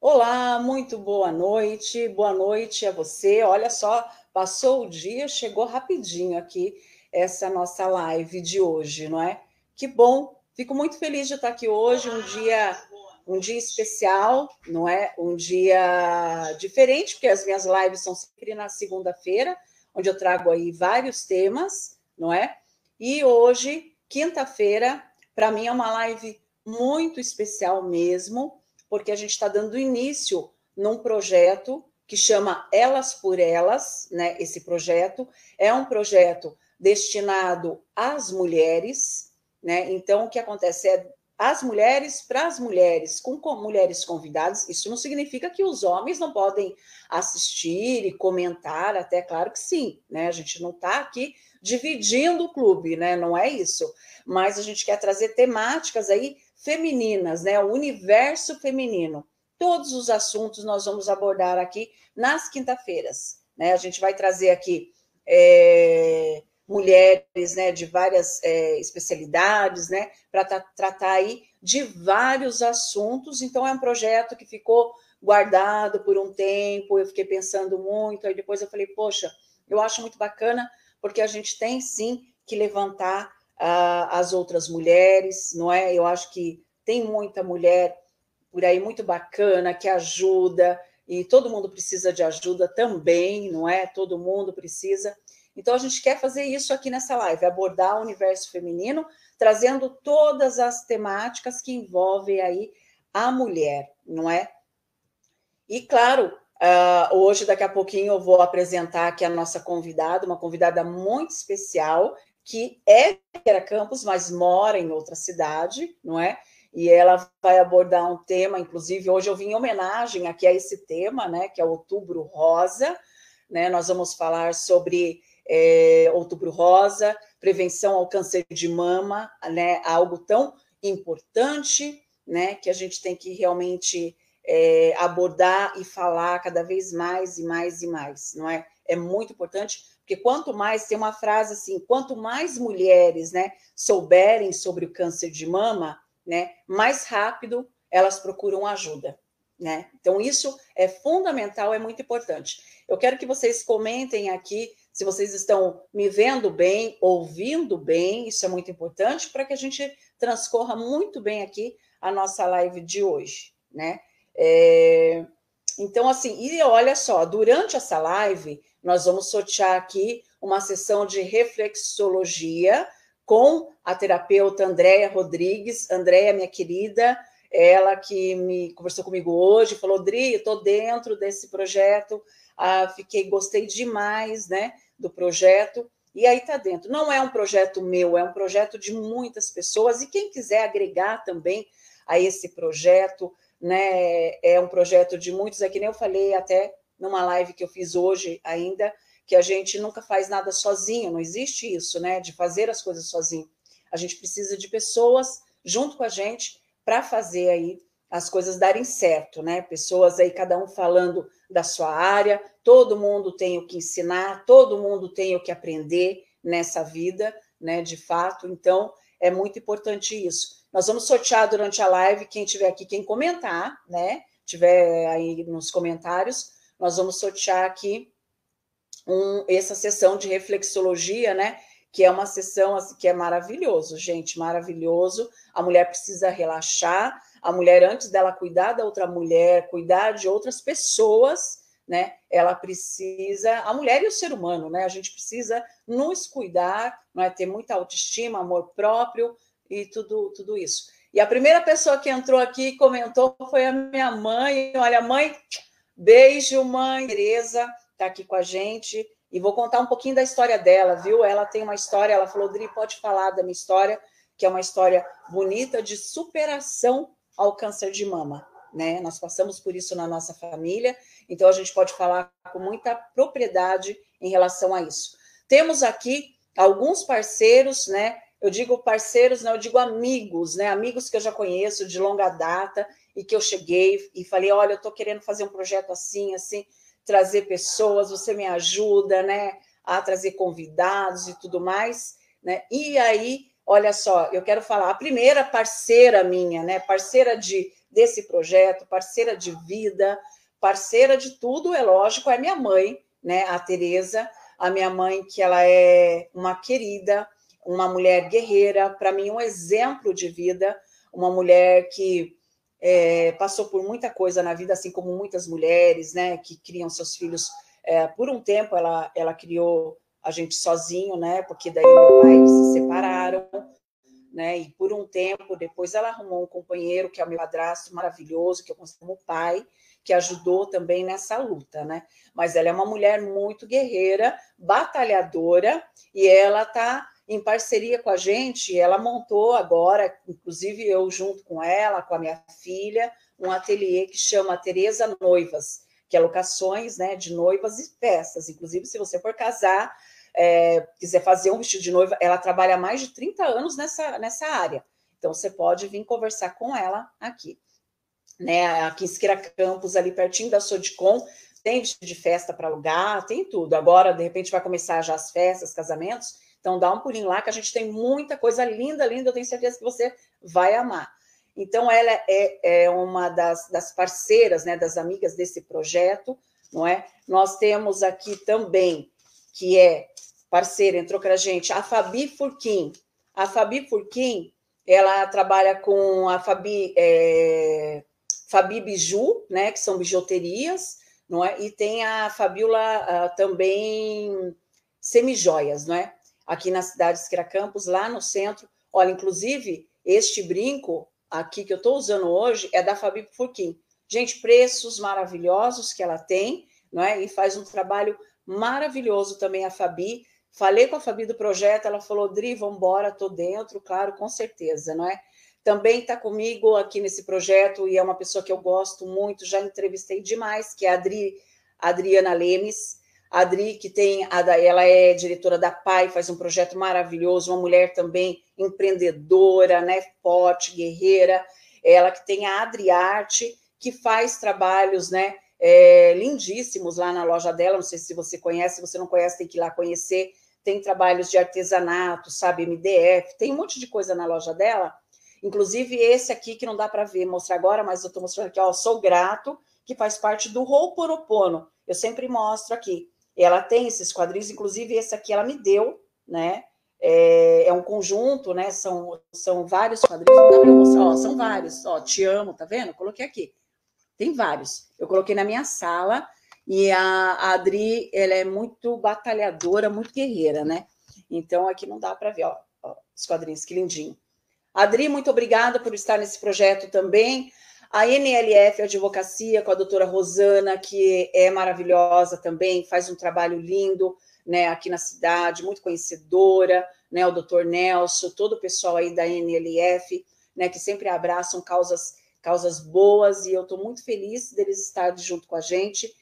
Olá, muito boa noite. Boa noite a você. Olha só, passou o dia, chegou rapidinho aqui essa nossa live de hoje, não é? Que bom. Fico muito feliz de estar aqui hoje, um dia um dia especial, não é? Um dia diferente, porque as minhas lives são sempre na segunda-feira, onde eu trago aí vários temas, não é? E hoje, quinta-feira, para mim é uma live muito especial mesmo, porque a gente está dando início num projeto que chama Elas por Elas, né? Esse projeto é um projeto destinado às mulheres, né? Então, o que acontece é as mulheres para as mulheres, com, com, mulheres convidadas. Isso não significa que os homens não podem assistir e comentar, até claro que sim, né? A gente não está aqui dividindo o clube, né? Não é isso. Mas a gente quer trazer temáticas aí femininas, né? O universo feminino. Todos os assuntos nós vamos abordar aqui nas quinta-feiras, né? A gente vai trazer aqui é, mulheres, né, de várias é, especialidades, né, para tratar aí de vários assuntos. Então é um projeto que ficou guardado por um tempo. Eu fiquei pensando muito. Aí depois eu falei, poxa, eu acho muito bacana porque a gente tem sim que levantar as outras mulheres, não é? Eu acho que tem muita mulher por aí muito bacana que ajuda e todo mundo precisa de ajuda também, não é? Todo mundo precisa. Então a gente quer fazer isso aqui nessa live, abordar o universo feminino, trazendo todas as temáticas que envolvem aí a mulher, não é? E claro, uh, hoje daqui a pouquinho eu vou apresentar aqui a nossa convidada, uma convidada muito especial que é Vera Campos, mas mora em outra cidade, não é? E ela vai abordar um tema, inclusive hoje eu vim em homenagem aqui a esse tema, né? Que é Outubro Rosa, né? Nós vamos falar sobre é, Outubro Rosa, prevenção ao câncer de mama, né? Algo tão importante, né? Que a gente tem que realmente é, abordar e falar cada vez mais e mais e mais, não é? É muito importante porque quanto mais, tem uma frase assim, quanto mais mulheres né, souberem sobre o câncer de mama, né, mais rápido elas procuram ajuda. Né? Então, isso é fundamental, é muito importante. Eu quero que vocês comentem aqui se vocês estão me vendo bem, ouvindo bem, isso é muito importante para que a gente transcorra muito bem aqui a nossa live de hoje, né? É... Então, assim, e olha só, durante essa live, nós vamos sortear aqui uma sessão de reflexologia com a terapeuta Andréia Rodrigues. Andréia, minha querida, ela que me conversou comigo hoje, falou: Dri, eu estou dentro desse projeto, ah, fiquei, gostei demais né, do projeto. E aí está dentro. Não é um projeto meu, é um projeto de muitas pessoas. E quem quiser agregar também a esse projeto, né? É um projeto de muitos, é que nem eu falei até numa live que eu fiz hoje ainda, que a gente nunca faz nada sozinho, não existe isso, né? De fazer as coisas sozinho. A gente precisa de pessoas junto com a gente para fazer aí as coisas darem certo, né? Pessoas aí, cada um falando da sua área, todo mundo tem o que ensinar, todo mundo tem o que aprender nessa vida, né? De fato, então é muito importante isso. Nós vamos sortear durante a live, quem tiver aqui, quem comentar, né? Tiver aí nos comentários, nós vamos sortear aqui um, essa sessão de reflexologia, né? Que é uma sessão assim, que é maravilhoso, gente, maravilhoso. A mulher precisa relaxar, a mulher, antes dela cuidar da outra mulher, cuidar de outras pessoas, né? Ela precisa, a mulher e o ser humano, né? A gente precisa nos cuidar, não é? ter muita autoestima, amor próprio e tudo, tudo isso. E a primeira pessoa que entrou aqui e comentou foi a minha mãe. Olha, mãe, Beijo, mãe. Tereza está aqui com a gente e vou contar um pouquinho da história dela, viu? Ela tem uma história, ela falou, Dri, pode falar da minha história, que é uma história bonita de superação ao câncer de mama, né? Nós passamos por isso na nossa família, então a gente pode falar com muita propriedade em relação a isso. Temos aqui alguns parceiros, né? Eu digo parceiros, não, eu digo amigos, né? Amigos que eu já conheço de longa data e que eu cheguei e falei: olha, eu estou querendo fazer um projeto assim, assim, trazer pessoas, você me ajuda, né? A trazer convidados e tudo mais, né? E aí, olha só, eu quero falar, a primeira parceira minha, né? Parceira de desse projeto, parceira de vida, parceira de tudo, é lógico, é minha mãe, né, a Tereza, a minha mãe que ela é uma querida, uma mulher guerreira, para mim um exemplo de vida, uma mulher que é, passou por muita coisa na vida, assim como muitas mulheres, né, que criam seus filhos. É, por um tempo ela, ela criou a gente sozinho, né, porque daí meu pai se separaram, né, e por um tempo depois ela arrumou um companheiro que é o meu padrasto maravilhoso, que eu considero como pai, que ajudou também nessa luta, né? Mas ela é uma mulher muito guerreira, batalhadora, e ela está em parceria com a gente, ela montou agora, inclusive eu junto com ela, com a minha filha, um ateliê que chama Tereza Noivas, que é locações né, de noivas e festas. Inclusive, se você for casar, é, quiser fazer um vestido de noiva, ela trabalha há mais de 30 anos nessa, nessa área. Então, você pode vir conversar com ela aqui. Né, aqui em Esquira Campos, ali pertinho da Sodicom, tem vestido de festa para alugar, tem tudo. Agora, de repente, vai começar já as festas, casamentos. Então, dá um pulinho lá, que a gente tem muita coisa linda, linda. Eu tenho certeza que você vai amar. Então, ela é, é uma das, das parceiras, né, das amigas desse projeto, não é? Nós temos aqui também, que é parceira, entrou com a gente, a Fabi Furquim. A Fabi Furquim, ela trabalha com a Fabi, é, Fabi Biju, né, que são bijuterias, não é? E tem a Fabiola uh, também semijoias, não é? Aqui na cidade de Esquira Campos, lá no centro. Olha, inclusive, este brinco aqui que eu estou usando hoje é da Fabi Furquim. Gente, preços maravilhosos que ela tem, não é? E faz um trabalho maravilhoso também a Fabi. Falei com a Fabi do projeto, ela falou, Dri, vamos embora, estou dentro, claro, com certeza, não é? Também está comigo aqui nesse projeto e é uma pessoa que eu gosto muito, já entrevistei demais, que é a Adri, Adriana Lemes, a Adri, que tem, ela é diretora da PAI, faz um projeto maravilhoso, uma mulher também empreendedora, né, forte, guerreira. Ela que tem a Adriarte, que faz trabalhos, né, é, lindíssimos lá na loja dela. Não sei se você conhece, se você não conhece, tem que ir lá conhecer. Tem trabalhos de artesanato, sabe, MDF, tem um monte de coisa na loja dela. Inclusive esse aqui que não dá para ver, mostrar agora, mas eu estou mostrando aqui, ó, sou grato, que faz parte do Ho'oponopono. Eu sempre mostro aqui. Ela tem esses quadrinhos, inclusive esse aqui ela me deu, né? É, é um conjunto, né? São, são vários quadrinhos, não dá para mostrar, ó, são vários, ó, te amo, tá vendo? coloquei aqui. Tem vários. Eu coloquei na minha sala e a, a Adri, ela é muito batalhadora, muito guerreira, né? Então aqui não dá para ver, ó, ó, os quadrinhos, que lindinho. Adri, muito obrigada por estar nesse projeto também. A NLF Advocacia, com a doutora Rosana, que é maravilhosa também, faz um trabalho lindo né, aqui na cidade, muito conhecedora, né, o doutor Nelson, todo o pessoal aí da NLF, né, que sempre abraçam causas, causas boas, e eu estou muito feliz deles estarem junto com a gente.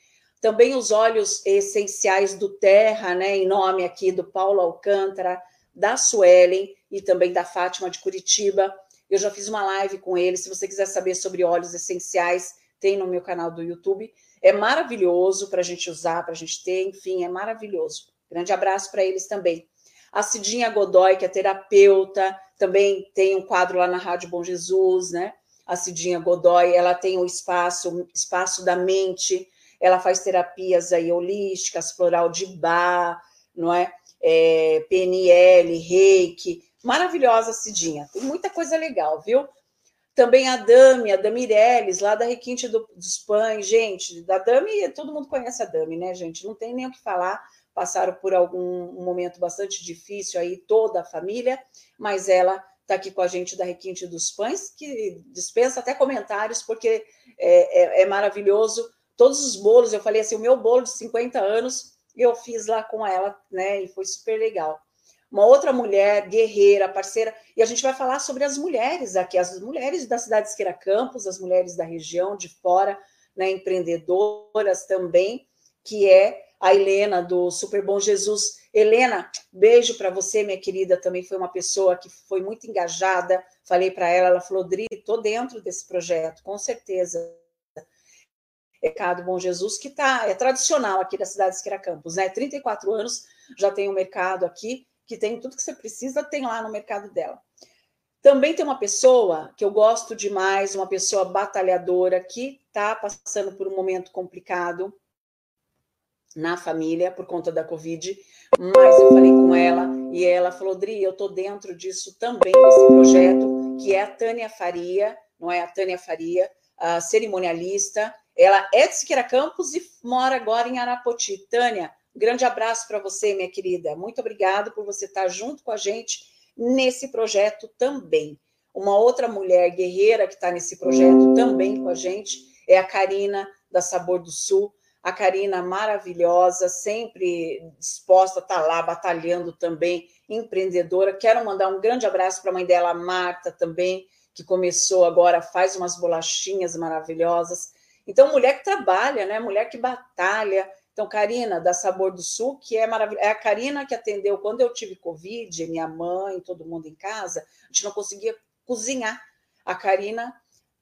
Também os olhos essenciais do Terra, né, em nome aqui do Paulo Alcântara, da Suelen e também da Fátima de Curitiba, eu já fiz uma live com ele. Se você quiser saber sobre óleos essenciais, tem no meu canal do YouTube. É maravilhoso para a gente usar, para a gente ter, enfim, é maravilhoso. Grande abraço para eles também. A Cidinha Godoy, que é terapeuta, também tem um quadro lá na Rádio Bom Jesus, né? A Cidinha Godoy, ela tem o um espaço, um espaço da mente, ela faz terapias aí holísticas, floral de bar, não é? é PNL, reiki, Maravilhosa, Cidinha. Tem muita coisa legal, viu? Também a Dami, a Dami Ireles, lá da Requinte do, dos Pães. Gente, da Dami, todo mundo conhece a Dami, né, gente? Não tem nem o que falar. Passaram por algum um momento bastante difícil aí, toda a família, mas ela está aqui com a gente da Requinte dos Pães, que dispensa até comentários, porque é, é, é maravilhoso. Todos os bolos, eu falei assim, o meu bolo de 50 anos, eu fiz lá com ela, né? E foi super legal uma outra mulher guerreira, parceira, e a gente vai falar sobre as mulheres aqui, as mulheres da cidade de Campos, as mulheres da região, de fora, né, empreendedoras também, que é a Helena do Super Bom Jesus. Helena, beijo para você, minha querida, também foi uma pessoa que foi muito engajada. Falei para ela, ela falou: Dri, estou dentro desse projeto, com certeza. Mercado Bom Jesus, que tá, é tradicional aqui da cidade de Campos, né? 34 anos já tem um mercado aqui, que tem tudo que você precisa, tem lá no mercado dela. Também tem uma pessoa que eu gosto demais, uma pessoa batalhadora que está passando por um momento complicado na família por conta da Covid, mas eu falei com ela e ela falou: Dri, eu estou dentro disso também, desse projeto, que é a Tânia Faria, não é a Tânia Faria, a cerimonialista. Ela é de Siqueira Campos e mora agora em Arapoti. Tânia, um grande abraço para você, minha querida. Muito obrigada por você estar junto com a gente nesse projeto também. Uma outra mulher guerreira que está nesse projeto também com a gente é a Karina, da Sabor do Sul. A Karina maravilhosa, sempre disposta a estar tá lá batalhando também, empreendedora. Quero mandar um grande abraço para a mãe dela, a Marta, também, que começou agora, faz umas bolachinhas maravilhosas. Então, mulher que trabalha, né? Mulher que batalha. Então, Karina, da Sabor do Sul, que é maravilhosa. É a Karina que atendeu quando eu tive Covid, minha mãe, todo mundo em casa, a gente não conseguia cozinhar. A Karina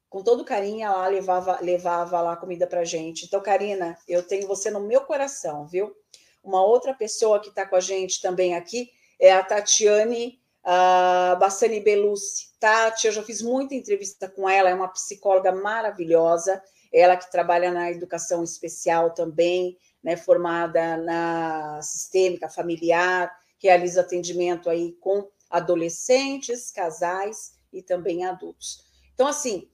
com todo carinho, ela levava, levava lá comida para gente. Então, Karina, eu tenho você no meu coração, viu? Uma outra pessoa que está com a gente também aqui é a Tatiane uh, Bassani Belucci. Tati, eu já fiz muita entrevista com ela, é uma psicóloga maravilhosa, ela que trabalha na educação especial também, né, formada na sistêmica familiar, realiza atendimento aí com adolescentes, casais e também adultos. Então, assim,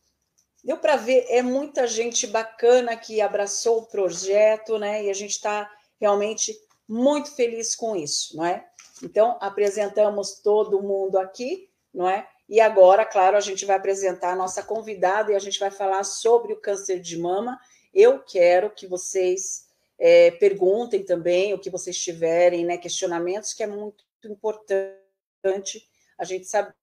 Deu para ver, é muita gente bacana que abraçou o projeto, né? E a gente está realmente muito feliz com isso, não é? Então, apresentamos todo mundo aqui, não é? E agora, claro, a gente vai apresentar a nossa convidada e a gente vai falar sobre o câncer de mama. Eu quero que vocês é, perguntem também o que vocês tiverem, né? Questionamentos, que é muito importante a gente saber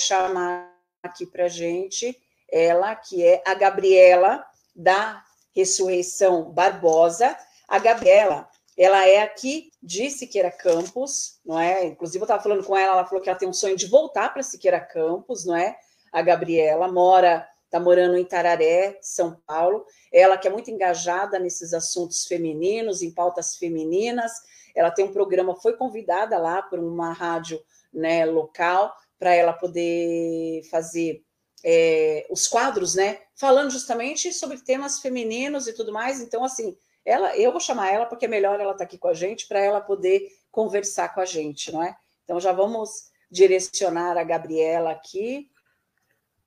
chamar aqui para gente ela que é a Gabriela da Ressurreição Barbosa. A Gabriela, ela é aqui de Siqueira Campos, não é? Inclusive, eu estava falando com ela, ela falou que ela tem um sonho de voltar para Siqueira Campos, não é? A Gabriela mora, está morando em Tararé, São Paulo. Ela que é muito engajada nesses assuntos femininos, em pautas femininas. Ela tem um programa, foi convidada lá por uma rádio né, local para ela poder fazer é, os quadros, né? Falando justamente sobre temas femininos e tudo mais. Então, assim, ela, eu vou chamar ela porque é melhor ela estar tá aqui com a gente para ela poder conversar com a gente, não é? Então, já vamos direcionar a Gabriela aqui.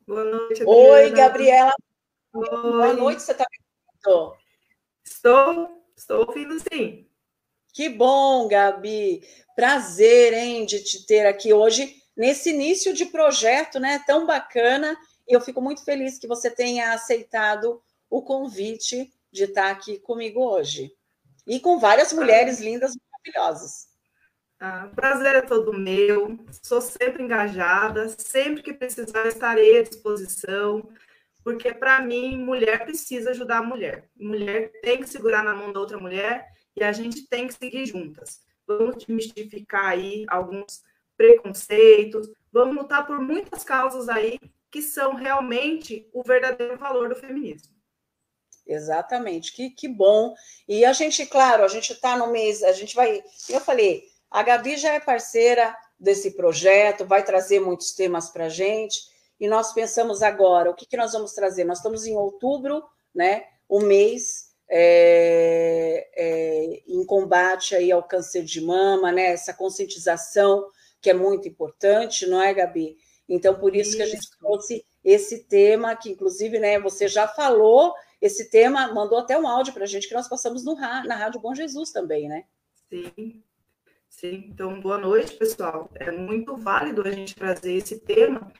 Boa noite. Adriana. Oi, Gabriela. Oi. Boa noite, você está me ouvindo? Estou, estou ouvindo sim. Que bom, Gabi. Prazer, hein, de te ter aqui hoje nesse início de projeto, né, tão bacana eu fico muito feliz que você tenha aceitado o convite de estar aqui comigo hoje. E com várias mulheres lindas, maravilhosas. Ah, prazer é todo meu. Sou sempre engajada, sempre que precisar estarei à disposição, porque para mim mulher precisa ajudar a mulher. Mulher tem que segurar na mão da outra mulher e a gente tem que seguir juntas. Vamos desmistificar aí alguns preconceitos, vamos lutar por muitas causas aí que são realmente o verdadeiro valor do feminismo. Exatamente, que, que bom. E a gente, claro, a gente está no mês, a gente vai. Eu falei, a Gabi já é parceira desse projeto, vai trazer muitos temas para a gente. E nós pensamos agora, o que, que nós vamos trazer? Nós estamos em outubro, né? O mês é, é, em combate aí ao câncer de mama, né? Essa conscientização que é muito importante, não é, Gabi? Então, por isso, isso, que a gente trouxe esse tema, que inclusive né, você já falou, esse tema, mandou até um áudio para a gente que nós passamos no, na Rádio Bom Jesus também, né? Sim, sim. Então, boa noite, pessoal. É muito válido a gente trazer esse tema,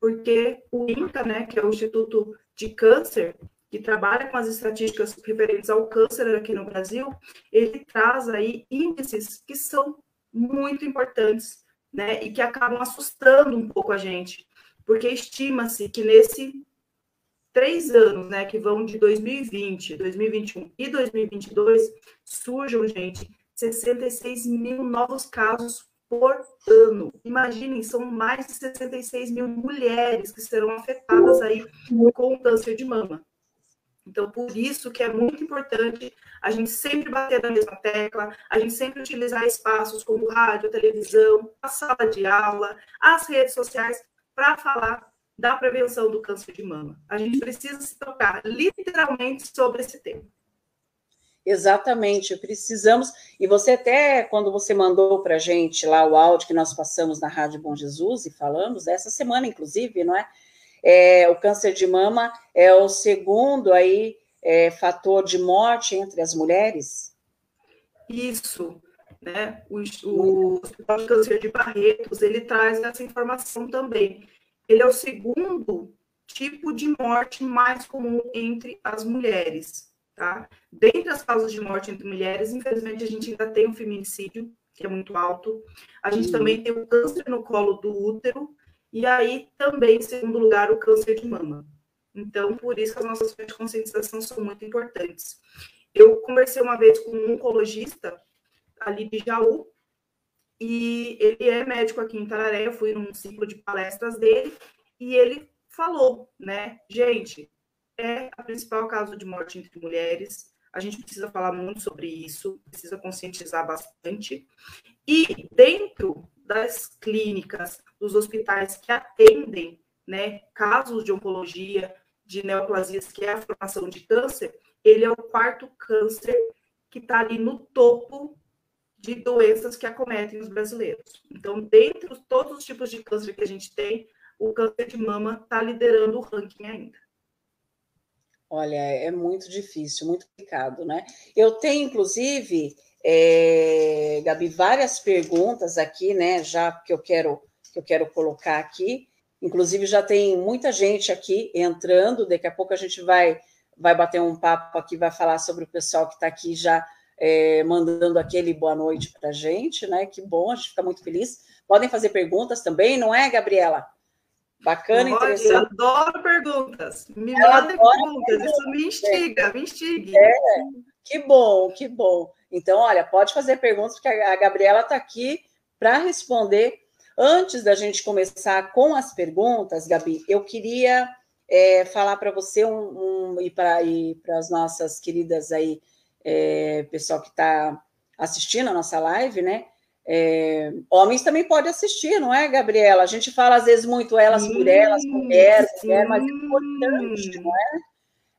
porque o INCA, né, que é o Instituto de Câncer, que trabalha com as estatísticas referentes ao câncer aqui no Brasil, ele traz aí índices que são muito importantes né, e que acabam assustando um pouco a gente, porque estima-se que nesse três anos, né, que vão de 2020, 2021 e 2022, surjam, gente, 66 mil novos casos por ano. Imaginem, são mais de 66 mil mulheres que serão afetadas aí com câncer de mama. Então, por isso que é muito importante a gente sempre bater na mesma tecla, a gente sempre utilizar espaços como rádio, televisão, a sala de aula, as redes sociais, para falar da prevenção do câncer de mama. A gente precisa se tocar literalmente sobre esse tema. Exatamente, precisamos. E você até, quando você mandou para a gente lá o áudio que nós passamos na Rádio Bom Jesus e falamos, essa semana, inclusive, não é? é o câncer de mama é o segundo aí é, fator de morte entre as mulheres? Isso, né? O, o Hospital de Câncer de Barretos, ele traz essa informação também. Ele é o segundo tipo de morte mais comum entre as mulheres. Tá? Dentre as causas de morte entre mulheres, infelizmente, a gente ainda tem o feminicídio, que é muito alto. A gente uhum. também tem o câncer no colo do útero. E aí, também, em segundo lugar, o câncer de mama. Então, por isso que as nossas ações de conscientização são muito importantes. Eu conversei uma vez com um oncologista ali de Jaú, e ele é médico aqui em Tararé, eu fui num ciclo de palestras dele, e ele falou, né, gente, é a principal causa de morte entre mulheres. A gente precisa falar muito sobre isso, precisa conscientizar bastante. E dentro das clínicas, dos hospitais que atendem né, casos de oncologia, de neoplasias, que é a formação de câncer, ele é o quarto câncer que está ali no topo de doenças que acometem os brasileiros. Então, dentre todos os tipos de câncer que a gente tem, o câncer de mama está liderando o ranking ainda. Olha, é muito difícil, muito complicado, né? Eu tenho, inclusive, é, Gabi, várias perguntas aqui, né? Já que eu quero que eu quero colocar aqui. Inclusive, já tem muita gente aqui entrando. Daqui a pouco a gente vai vai bater um papo aqui, vai falar sobre o pessoal que está aqui já é, mandando aquele boa noite para a gente, né? Que bom, a gente fica muito feliz. Podem fazer perguntas também, não é, Gabriela? Bacana, Pode, interessante. Eu adoro perguntas. Me mandem perguntas, perguntas, isso me instiga, me instigue. É, que bom, que bom. Então, olha, pode fazer perguntas, porque a Gabriela está aqui para responder. Antes da gente começar com as perguntas, Gabi, eu queria é, falar para você um, um, e para as nossas queridas aí, é, pessoal que está assistindo a nossa live, né? É, homens também podem assistir, não é, Gabriela? A gente fala às vezes muito elas por elas, mulher, mulher, mas é importante, não é?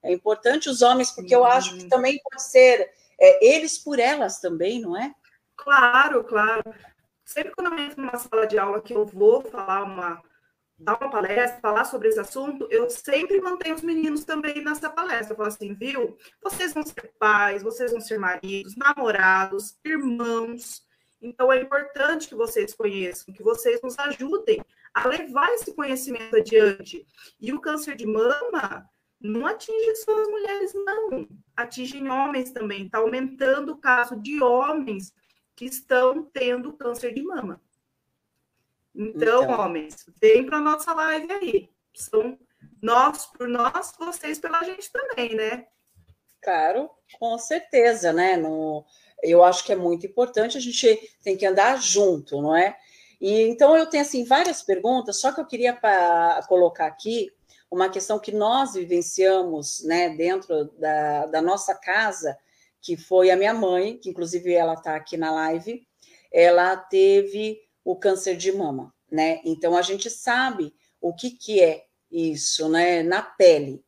É importante os homens, porque eu acho que também pode ser é, eles por elas também, não é? Claro, claro. Sempre quando eu entro numa sala de aula que eu vou falar uma, dar uma palestra, falar sobre esse assunto, eu sempre mantenho os meninos também nessa palestra. Eu falo assim, viu? Vocês vão ser pais, vocês vão ser maridos, namorados, irmãos então, é importante que vocês conheçam, que vocês nos ajudem a levar esse conhecimento adiante. E o câncer de mama não atinge só as mulheres, não. Atinge homens também. Está aumentando o caso de homens que estão tendo câncer de mama. Então, então. homens, vem para a nossa live aí. São nós por nós, vocês pela gente também, né? Claro, com certeza, né? No, eu acho que é muito importante, a gente tem que andar junto, não é? E então eu tenho assim várias perguntas, só que eu queria colocar aqui uma questão que nós vivenciamos, né, dentro da, da nossa casa, que foi a minha mãe, que inclusive ela está aqui na live, ela teve o câncer de mama, né? Então a gente sabe o que que é isso, né, na pele.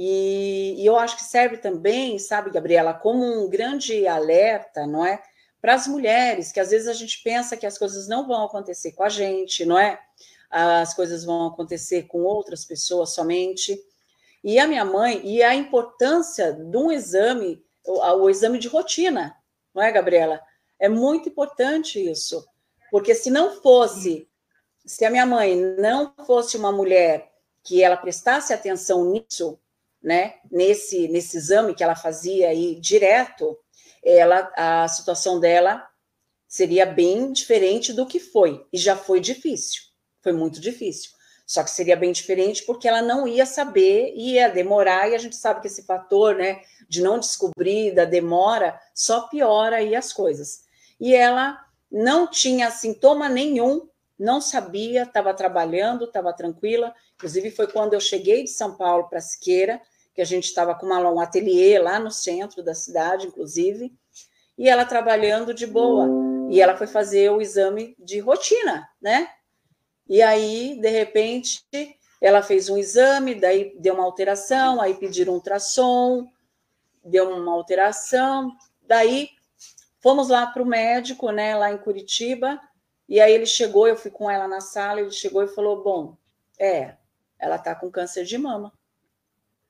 E, e, eu acho que serve também, sabe, Gabriela, como um grande alerta, não é? Para as mulheres, que às vezes a gente pensa que as coisas não vão acontecer com a gente, não é? As coisas vão acontecer com outras pessoas somente. E a minha mãe, e a importância de um exame, o, o exame de rotina, não é, Gabriela? É muito importante isso, porque se não fosse, se a minha mãe não fosse uma mulher que ela prestasse atenção nisso, né, nesse, nesse exame que ela fazia aí direto, ela, a situação dela seria bem diferente do que foi, e já foi difícil, foi muito difícil. Só que seria bem diferente porque ela não ia saber, ia demorar, e a gente sabe que esse fator, né, de não descobrir, da demora, só piora aí as coisas. E ela não tinha sintoma nenhum, não sabia, estava trabalhando, estava tranquila. Inclusive, foi quando eu cheguei de São Paulo para Siqueira, que a gente estava com uma, um ateliê lá no centro da cidade, inclusive, e ela trabalhando de boa. E ela foi fazer o exame de rotina, né? E aí, de repente, ela fez um exame, daí deu uma alteração, aí pediram um ultrassom, deu uma alteração, daí fomos lá para o médico, né, lá em Curitiba, e aí ele chegou, eu fui com ela na sala, ele chegou e falou: Bom, é, ela tá com câncer de mama.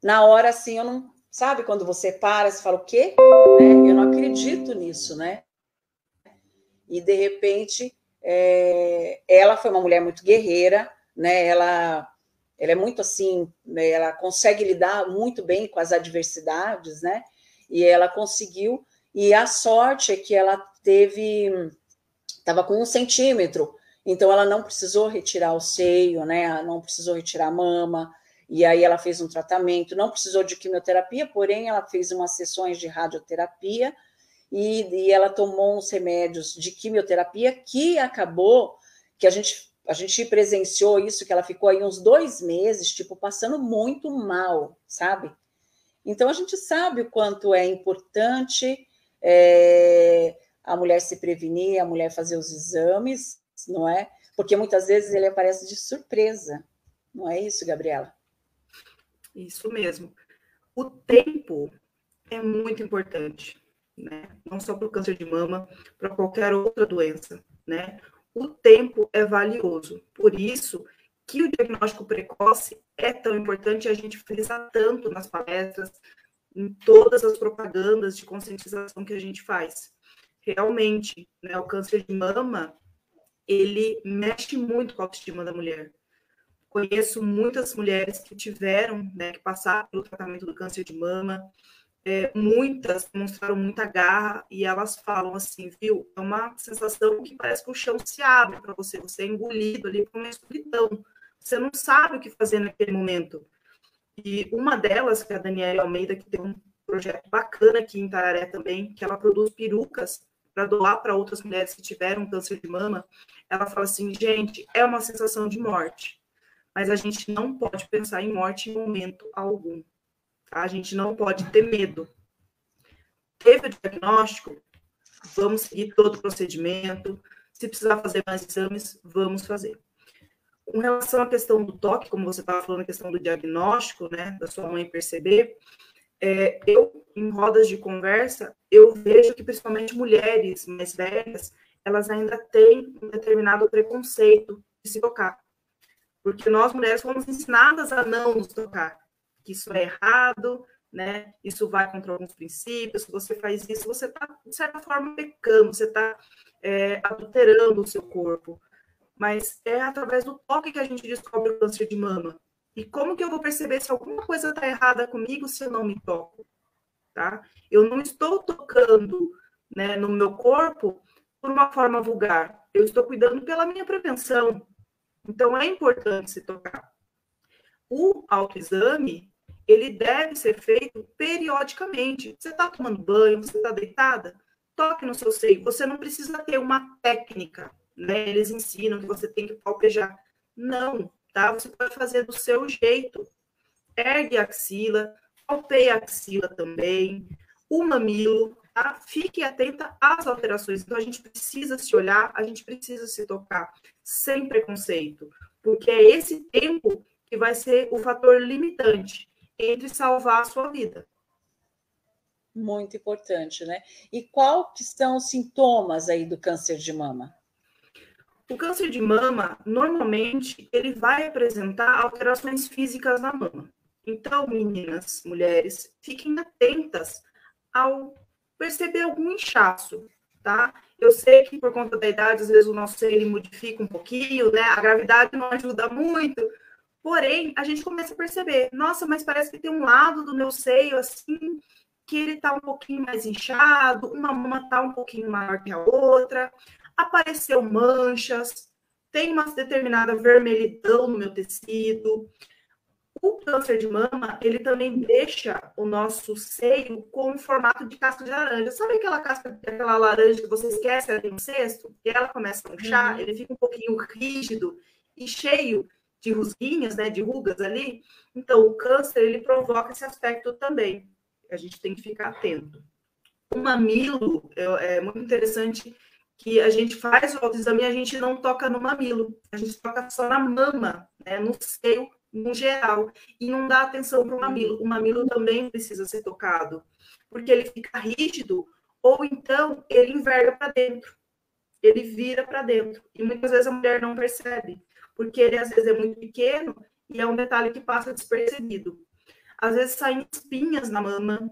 Na hora, assim, eu não. Sabe quando você para, você fala o quê? Né? Eu não acredito nisso, né? E de repente, é, ela foi uma mulher muito guerreira, né? Ela ela é muito assim, né, ela consegue lidar muito bem com as adversidades, né? E ela conseguiu, e a sorte é que ela teve, estava com um centímetro, então ela não precisou retirar o seio, né? Não precisou retirar a mama, e aí ela fez um tratamento, não precisou de quimioterapia, porém ela fez umas sessões de radioterapia e, e ela tomou uns remédios de quimioterapia que acabou que a gente a gente presenciou isso, que ela ficou aí uns dois meses, tipo, passando muito mal, sabe? Então, a gente sabe o quanto é importante é, a mulher se prevenir, a mulher fazer os exames, não é? Porque muitas vezes ele aparece de surpresa, não é isso, Gabriela? Isso mesmo. O tempo é muito importante, né? Não só para o câncer de mama, para qualquer outra doença, né? o tempo é valioso. Por isso que o diagnóstico precoce é tão importante a gente frisa tanto nas palestras, em todas as propagandas de conscientização que a gente faz. Realmente, né, o câncer de mama, ele mexe muito com a autoestima da mulher. Conheço muitas mulheres que tiveram, né, que passaram pelo tratamento do câncer de mama, é, muitas demonstraram muita garra e elas falam assim, viu? É uma sensação que parece que o chão se abre para você, você é engolido ali por uma escuridão. Você não sabe o que fazer naquele momento. E uma delas, que é a Daniela Almeida, que tem um projeto bacana aqui em Tararé também, que ela produz perucas para doar para outras mulheres que tiveram câncer de mama, ela fala assim, gente, é uma sensação de morte, mas a gente não pode pensar em morte em momento algum. Tá? A gente não pode ter medo. Teve o diagnóstico, vamos seguir todo o procedimento. Se precisar fazer mais exames, vamos fazer. Com relação à questão do toque, como você estava falando, a questão do diagnóstico, né, da sua mãe perceber, é, eu, em rodas de conversa, eu vejo que principalmente mulheres mais velhas, elas ainda têm um determinado preconceito de se tocar. Porque nós, mulheres, fomos ensinadas a não nos tocar que isso é errado, né? Isso vai contra alguns princípios. Se você faz isso, você está, de certa forma, pecando, você está é, adulterando o seu corpo. Mas é através do toque que a gente descobre o câncer de mama. E como que eu vou perceber se alguma coisa está errada comigo se eu não me toco? Tá? Eu não estou tocando né, no meu corpo por uma forma vulgar. Eu estou cuidando pela minha prevenção. Então, é importante se tocar. O autoexame, ele deve ser feito periodicamente. Você está tomando banho, você está deitada? Toque no seu seio. Você não precisa ter uma técnica, né? Eles ensinam que você tem que palpejar. Não, tá? Você pode fazer do seu jeito. Ergue a axila, palpeia a axila também, o mamilo, tá? Fique atenta às alterações. Então, a gente precisa se olhar, a gente precisa se tocar, sem preconceito, porque é esse tempo que vai ser o fator limitante entre salvar a sua vida. Muito importante, né? E que são os sintomas aí do câncer de mama? O câncer de mama, normalmente, ele vai apresentar alterações físicas na mama. Então, meninas, mulheres, fiquem atentas ao perceber algum inchaço, tá? Eu sei que por conta da idade, às vezes o nosso ele modifica um pouquinho, né? A gravidade não ajuda muito, Porém, a gente começa a perceber, nossa, mas parece que tem um lado do meu seio assim que ele está um pouquinho mais inchado, uma mama está um pouquinho maior que a outra, apareceu manchas, tem uma determinada vermelhidão no meu tecido. O câncer de mama, ele também deixa o nosso seio com um formato de casca de laranja. Sabe aquela casca, aquela laranja que você esquece ali no cesto? E ela começa a inchar, uhum. ele fica um pouquinho rígido e cheio de rusguinhas, né, de rugas ali. Então, o câncer, ele provoca esse aspecto também. A gente tem que ficar atento. O mamilo é, é muito interessante que a gente faz o autoexame e a gente não toca no mamilo, a gente toca só na mama, né, no seio, no geral, e não dá atenção para o mamilo. O mamilo também precisa ser tocado, porque ele fica rígido, ou então ele enverga para dentro, ele vira para dentro, e muitas vezes a mulher não percebe, porque ele às vezes é muito pequeno e é um detalhe que passa despercebido. Às vezes saem espinhas na mama,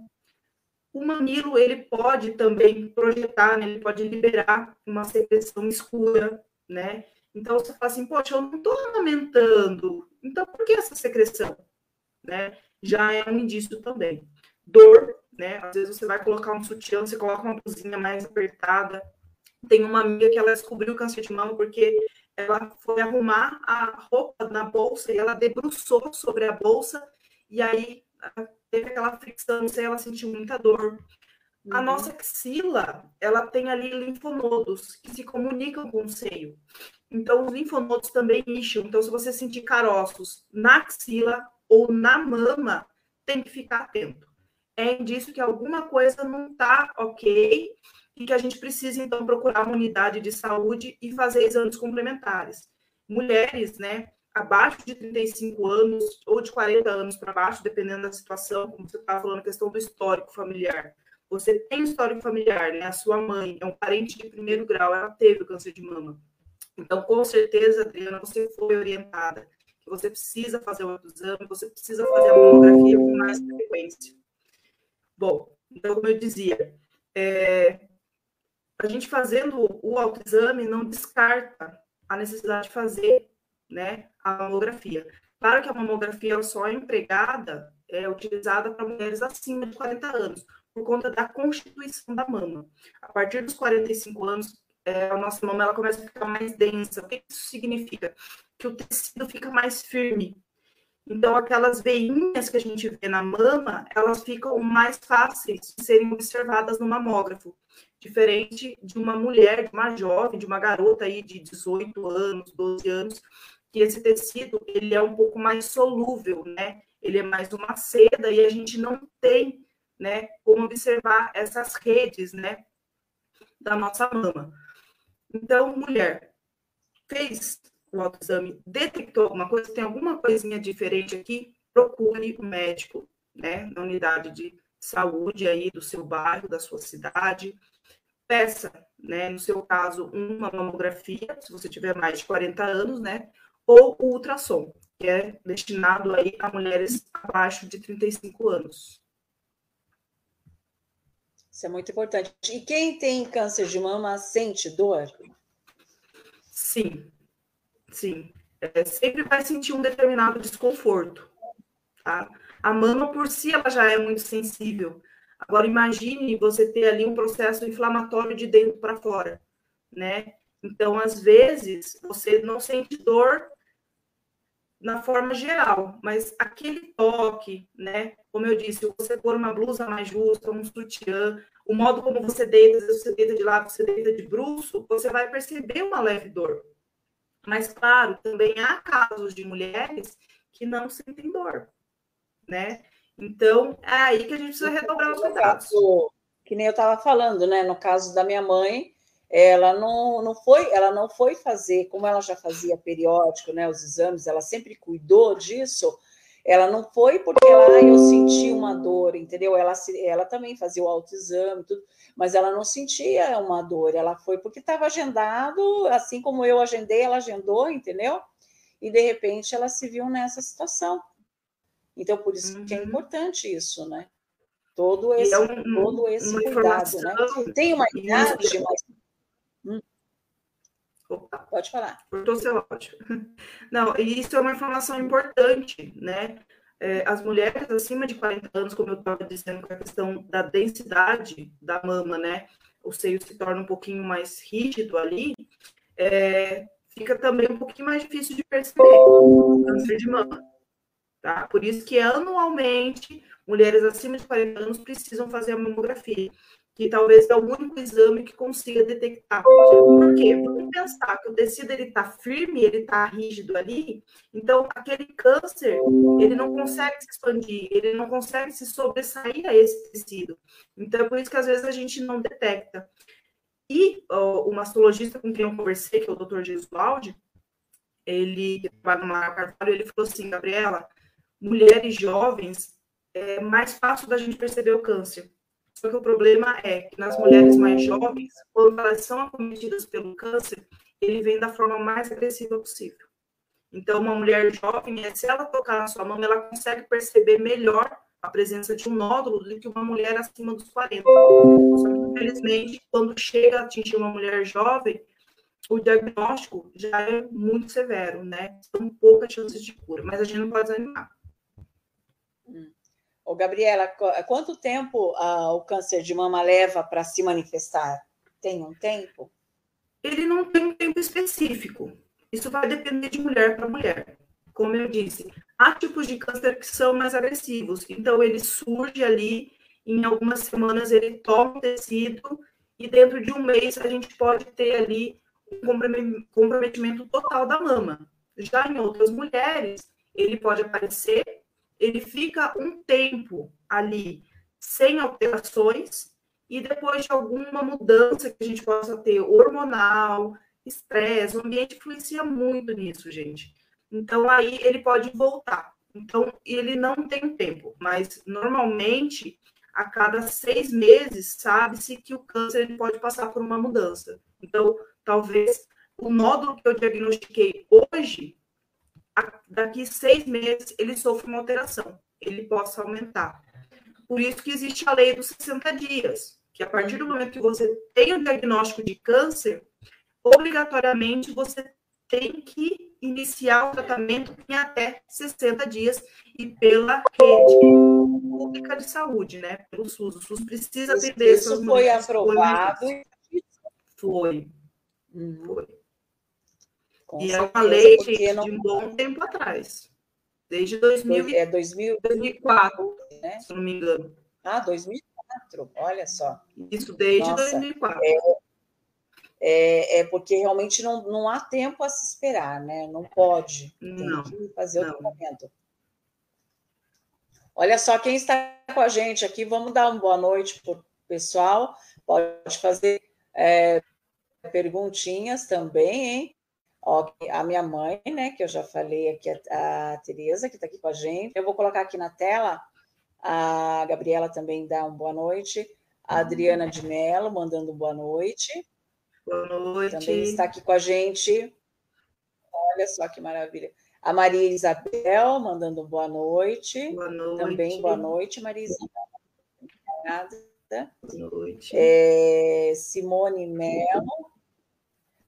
o mamilo ele pode também projetar, né? ele pode liberar uma secreção escura, né? Então você fala assim, poxa, eu não estou amamentando, então por que essa secreção? Né? Já é um indício também. Dor, né? Às vezes você vai colocar um sutiã, você coloca uma blusinha mais apertada. Tem uma amiga que ela descobriu câncer de mama porque ela foi arrumar a roupa na bolsa e ela debruçou sobre a bolsa e aí teve aquela fricção, não sei, ela sentiu muita dor. Uhum. A nossa axila, ela tem ali linfonodos que se comunicam com o seio. Então, os linfonodos também incham. Então, se você sentir caroços na axila ou na mama, tem que ficar atento. É indício que alguma coisa não está ok e que a gente precisa, então, procurar uma unidade de saúde e fazer exames complementares. Mulheres, né, abaixo de 35 anos ou de 40 anos para baixo, dependendo da situação, como você estava falando, a questão do histórico familiar. Você tem histórico familiar, né? A sua mãe é um parente de primeiro grau, ela teve o câncer de mama. Então, com certeza, Adriana, você foi orientada você precisa fazer o autoexame, você precisa fazer a mamografia com mais frequência. Bom, então, como eu dizia, é, a gente fazendo o autoexame não descarta a necessidade de fazer né, a mamografia. Claro que a mamografia só é empregada, é utilizada para mulheres acima de 40 anos, por conta da constituição da mama. A partir dos 45 anos, é, a nossa mama ela começa a ficar mais densa. O que isso significa? Que o tecido fica mais firme. Então, aquelas veinhas que a gente vê na mama, elas ficam mais fáceis de serem observadas no mamógrafo. Diferente de uma mulher, de uma jovem, de uma garota aí de 18 anos, 12 anos, que esse tecido ele é um pouco mais solúvel, né? Ele é mais uma seda e a gente não tem, né, como observar essas redes, né, da nossa mama. Então, mulher, fez o autoexame, detectou alguma coisa, tem alguma coisinha diferente aqui, procure o médico, né, na unidade de saúde aí do seu bairro, da sua cidade. Peça, né, no seu caso, uma mamografia, se você tiver mais de 40 anos, né, ou o ultrassom, que é destinado aí a mulheres abaixo de 35 anos. Isso é muito importante. E quem tem câncer de mama sente dor? Sim, sim. É, sempre vai sentir um determinado desconforto. Tá? A mama por si ela já é muito sensível. Agora imagine você ter ali um processo inflamatório de dentro para fora, né? Então, às vezes, você não sente dor na forma geral, mas aquele toque, né? Como eu disse, você pôr uma blusa mais justa, um sutiã, o modo como você deita, você deita de lado, você deita de bruxo, você vai perceber uma leve dor. Mas, claro, também há casos de mulheres que não sentem dor, né? Então, é aí que a gente precisa redobrar os cuidados. Que nem eu estava falando, né? No caso da minha mãe, ela não, não foi ela não foi fazer como ela já fazia periódico né os exames ela sempre cuidou disso ela não foi porque ela eu senti uma dor entendeu ela ela também fazia o autoexame tudo mas ela não sentia uma dor ela foi porque estava agendado assim como eu agendei ela agendou entendeu e de repente ela se viu nessa situação então por isso uhum. que é uhum. importante isso né todo esse é um, todo esse cuidado né tem uma idade mas Opa, pode falar. Cortou seu áudio. Não, e isso é uma informação importante, né? É, as mulheres acima de 40 anos, como eu estava dizendo, com a questão da densidade da mama, né? O seio se torna um pouquinho mais rígido ali, é, fica também um pouquinho mais difícil de perceber o câncer de mama. Tá? Por isso que anualmente mulheres acima de 40 anos precisam fazer a mamografia que talvez é o único exame que consiga detectar. Por quê? Vamos pensar que o tecido ele está firme, ele está rígido ali, então aquele câncer ele não consegue se expandir, ele não consegue se sobressair a esse tecido. Então é por isso que às vezes a gente não detecta. E ó, o mastologista com quem eu conversei, que é o Dr. Gesualdi, ele Carvalho, ele falou assim, Gabriela, mulheres jovens é mais fácil da gente perceber o câncer. Só que o problema é que nas mulheres mais jovens, quando elas são acometidas pelo câncer, ele vem da forma mais agressiva possível. Então, uma mulher jovem, se ela tocar na sua mão, ela consegue perceber melhor a presença de um nódulo do que uma mulher acima dos 40. Só que, infelizmente, quando chega a atingir uma mulher jovem, o diagnóstico já é muito severo, né? São poucas chances de cura, mas a gente não pode desanimar. Hum. Ô, Gabriela, quanto tempo ah, o câncer de mama leva para se manifestar? Tem um tempo? Ele não tem um tempo específico. Isso vai depender de mulher para mulher. Como eu disse, há tipos de câncer que são mais agressivos. Então, ele surge ali, em algumas semanas ele toma o tecido, e dentro de um mês a gente pode ter ali um comprometimento total da mama. Já em outras mulheres, ele pode aparecer, ele fica um tempo ali sem alterações, e depois de alguma mudança que a gente possa ter hormonal, estresse, o ambiente influencia muito nisso, gente. Então, aí ele pode voltar. Então, ele não tem tempo, mas normalmente, a cada seis meses, sabe-se que o câncer pode passar por uma mudança. Então, talvez o nódulo que eu diagnostiquei hoje, daqui seis meses, ele sofra uma alteração, ele possa aumentar. Por isso que existe a lei dos 60 dias, que a partir do momento que você tem o diagnóstico de câncer, obrigatoriamente você tem que iniciar o tratamento em até 60 dias e pela rede pública de saúde, né? Pelo SUS. O SUS precisa atender isso, isso foi aprovado. Foi. Foi. Com e é uma lei de, não... de um bom tempo atrás. Desde 2000, é 2000, 2004, né? se não me engano. Ah, 2004, olha só. Isso desde Nossa, 2004. É, é, é, porque realmente não, não há tempo a se esperar, né? Não pode. Não, tem que fazer não. o tratamento. Olha só, quem está com a gente aqui, vamos dar uma boa noite para o pessoal. Pode fazer é, perguntinhas também, hein? A minha mãe, né, que eu já falei aqui, a, a Tereza, que está aqui com a gente. Eu vou colocar aqui na tela, a Gabriela também dá uma boa noite, a Adriana de Mello mandando boa noite. Boa noite. Também está aqui com a gente. Olha só que maravilha. A Maria Isabel mandando boa noite. Boa noite. Também boa noite, Maria Isabel. Boa noite. É, Simone Mello.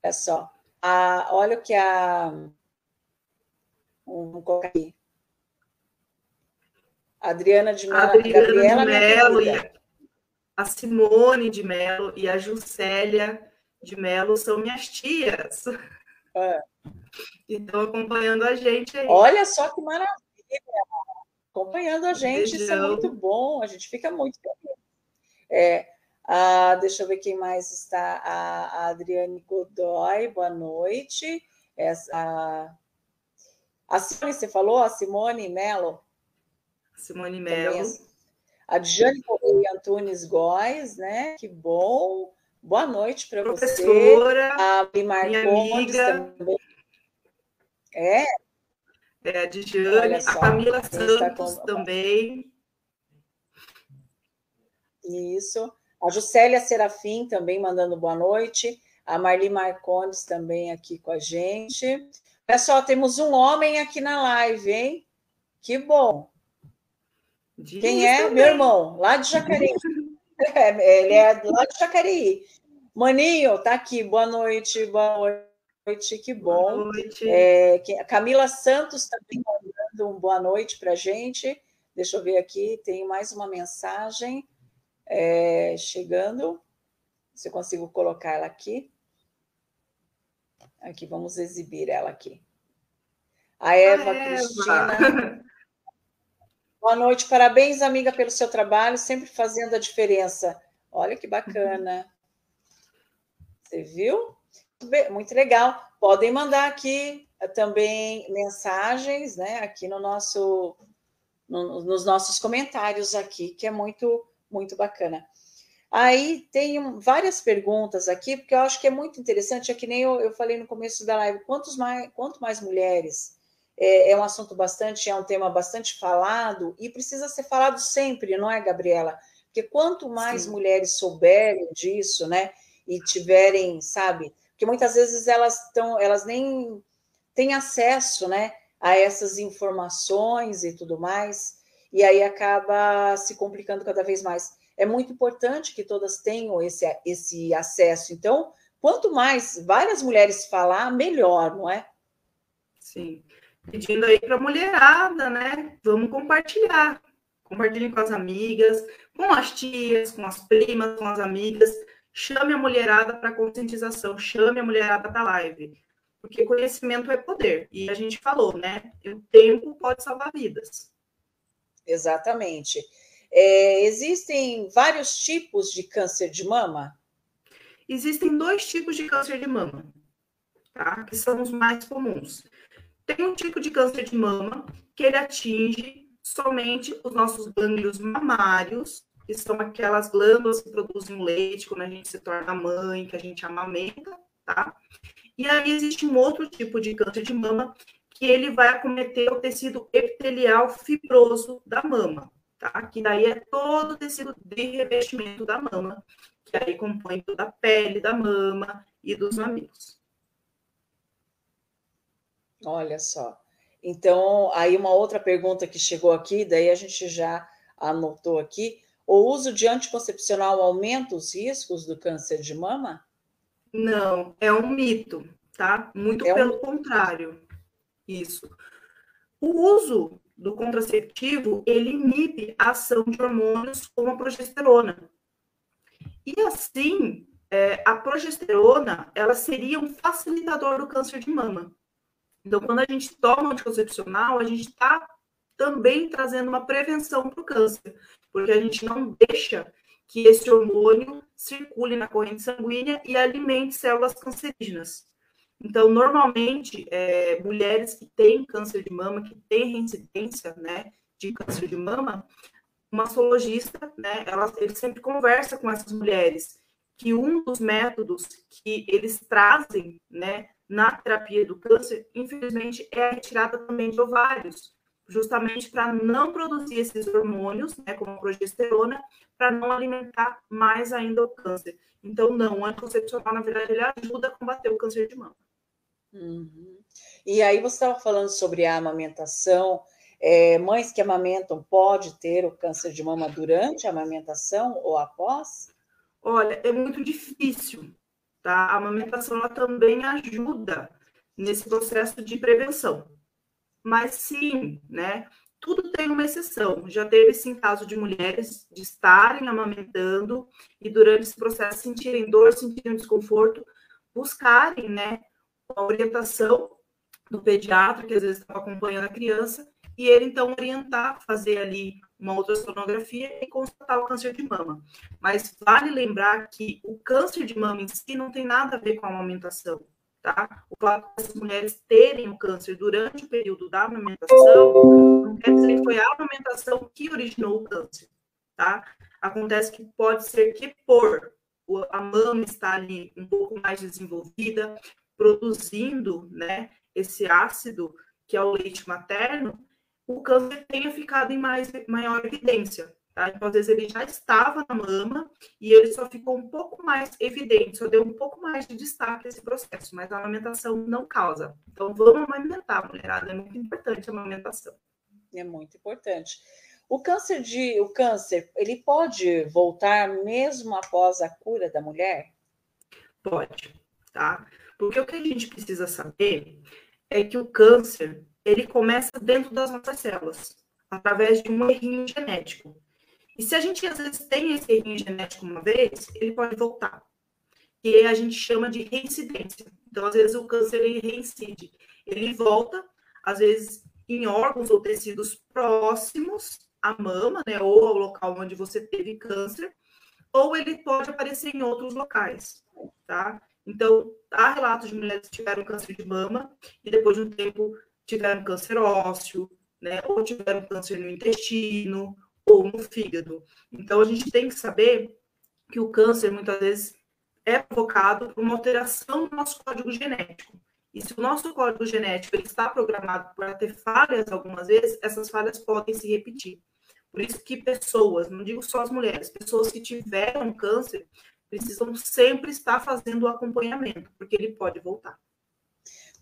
Olha só. A, olha o que a. Vamos colocar aqui. Adriana de Mello. Adriana Gabriela, de Mello e a Simone de Mello e a Juscelia de Mello são minhas tias. É. E estão acompanhando a gente aí. Olha só que maravilha! Acompanhando a gente, Beijão. isso é muito bom, a gente fica muito feliz. É, ah, deixa eu ver quem mais está. A, a Adriane Godoy, boa noite. Essa, a, a Simone, você falou? A Simone Melo? Simone Melo. A Diane Correia Antunes Góes, né? Que bom. Boa noite para você. Professora, a Bimar amiga. Também. É? É, a Diane, a Camila Santos também. Isso. A Juscelia Serafim também mandando boa noite. A Marli Marcondes também aqui com a gente. Pessoal, temos um homem aqui na live, hein? Que bom. Diz Quem é? Também. Meu irmão, lá de Jacareí. É, ele é lá de Jacareí. Maninho, tá aqui. Boa noite, boa noite, que bom. Boa noite. É, Camila Santos também mandando um boa noite para a gente. Deixa eu ver aqui, tem mais uma mensagem é, chegando. Se eu consigo colocar ela aqui. Aqui, vamos exibir ela aqui. A Eva, a Cristina. Boa noite, parabéns, amiga, pelo seu trabalho, sempre fazendo a diferença. Olha que bacana. Você viu? Muito legal. Podem mandar aqui também mensagens, né? Aqui no nosso, no, nos nossos comentários aqui, que é muito, muito bacana. Aí tem várias perguntas aqui, porque eu acho que é muito interessante, é que nem eu, eu falei no começo da live, quantos mais, quanto mais mulheres, é, é, um assunto bastante, é um tema bastante falado e precisa ser falado sempre, não é, Gabriela? Porque quanto mais Sim. mulheres souberem disso, né, e tiverem, sabe, porque muitas vezes elas estão, elas nem têm acesso, né, a essas informações e tudo mais, e aí acaba se complicando cada vez mais é muito importante que todas tenham esse, esse acesso. Então, quanto mais várias mulheres falar, melhor, não é? Sim. Pedindo aí para a mulherada, né? Vamos compartilhar. Compartilhem com as amigas, com as tias, com as primas, com as amigas. Chame a mulherada para conscientização, chame a mulherada para a live. Porque conhecimento é poder. E a gente falou, né? O tempo pode salvar vidas. Exatamente. É, existem vários tipos de câncer de mama? Existem dois tipos de câncer de mama, tá? Que são os mais comuns. Tem um tipo de câncer de mama que ele atinge somente os nossos gânglios mamários, que são aquelas glândulas que produzem o leite quando a gente se torna mãe, que a gente amamenta, tá? E aí existe um outro tipo de câncer de mama que ele vai acometer o tecido epitelial fibroso da mama tá? Que daí é todo o tecido de revestimento da mama, que aí compõe toda a pele da mama e dos mamilos. Olha só. Então, aí uma outra pergunta que chegou aqui, daí a gente já anotou aqui. O uso de anticoncepcional aumenta os riscos do câncer de mama? Não, é um mito, tá? Muito é pelo um... contrário. Isso. O uso do contraceptivo, ele inibe a ação de hormônios como a progesterona. E assim, é, a progesterona, ela seria um facilitador do câncer de mama. Então, quando a gente toma anticoncepcional, a gente está também trazendo uma prevenção para o câncer, porque a gente não deixa que esse hormônio circule na corrente sanguínea e alimente células cancerígenas. Então, normalmente, é, mulheres que têm câncer de mama, que têm reincidência né, de câncer de mama, o mastologista, né, ela, ele sempre conversa com essas mulheres que um dos métodos que eles trazem né, na terapia do câncer, infelizmente, é a retirada também de ovários, justamente para não produzir esses hormônios, né, como a progesterona, para não alimentar mais ainda o câncer. Então, não, o anticoncepcional, na verdade, ele ajuda a combater o câncer de mama. Uhum. E aí você estava falando sobre a amamentação. É, mães que amamentam pode ter o câncer de mama durante a amamentação ou após? Olha, é muito difícil, tá? A amamentação ela também ajuda nesse processo de prevenção. Mas sim, né? Tudo tem uma exceção. Já teve sim caso de mulheres de estarem amamentando e durante esse processo sentirem dor, sentirem desconforto, buscarem, né, a orientação do pediatra, que às vezes estava acompanhando a criança, e ele então orientar, fazer ali uma ultrassonografia e constatar o câncer de mama. Mas vale lembrar que o câncer de mama em si não tem nada a ver com a amamentação, tá? O fato das mulheres terem o câncer durante o período da amamentação não quer dizer que foi a amamentação que originou o câncer, tá? Acontece que pode ser que por a mama estar ali um pouco mais desenvolvida, produzindo né, esse ácido, que é o leite materno, o câncer tenha ficado em mais, maior evidência. Tá? Então, às vezes, ele já estava na mama e ele só ficou um pouco mais evidente, só deu um pouco mais de destaque esse processo, mas a amamentação não causa. Então, vamos amamentar, mulherada, é muito importante a amamentação. É muito importante. O câncer de o câncer, ele pode voltar mesmo após a cura da mulher? Pode, tá? Porque o que a gente precisa saber é que o câncer, ele começa dentro das nossas células, através de um errinho genético. E se a gente às vezes tem esse errinho genético uma vez, ele pode voltar. Que a gente chama de reincidência. Então, às vezes o câncer ele reincide. Ele volta, às vezes em órgãos ou tecidos próximos à mama, né, ou ao local onde você teve câncer, ou ele pode aparecer em outros locais, tá? Então, há relatos de mulheres que tiveram câncer de mama e depois de um tempo tiveram câncer ósseo, né? Ou tiveram câncer no intestino ou no fígado. Então, a gente tem que saber que o câncer muitas vezes é provocado por uma alteração do nosso código genético. E se o nosso código genético ele está programado para ter falhas algumas vezes, essas falhas podem se repetir. Por isso que pessoas, não digo só as mulheres, pessoas que tiveram câncer precisam sempre estar fazendo o acompanhamento, porque ele pode voltar.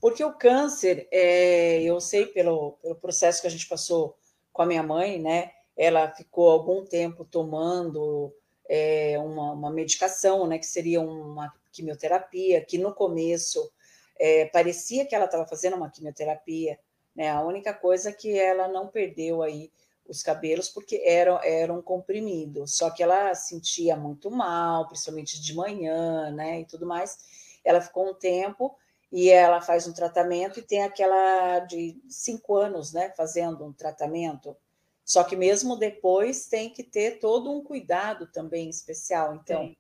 Porque o câncer, é, eu sei pelo, pelo processo que a gente passou com a minha mãe, né? Ela ficou algum tempo tomando é, uma, uma, medicação, né? Que seria uma quimioterapia, que no começo é, parecia que ela estava fazendo uma quimioterapia, né? A única coisa que ela não perdeu aí os cabelos porque eram, eram comprimidos, só que ela sentia muito mal, principalmente de manhã, né, e tudo mais. Ela ficou um tempo e ela faz um tratamento e tem aquela de cinco anos, né, fazendo um tratamento. Só que mesmo depois tem que ter todo um cuidado também especial. Então,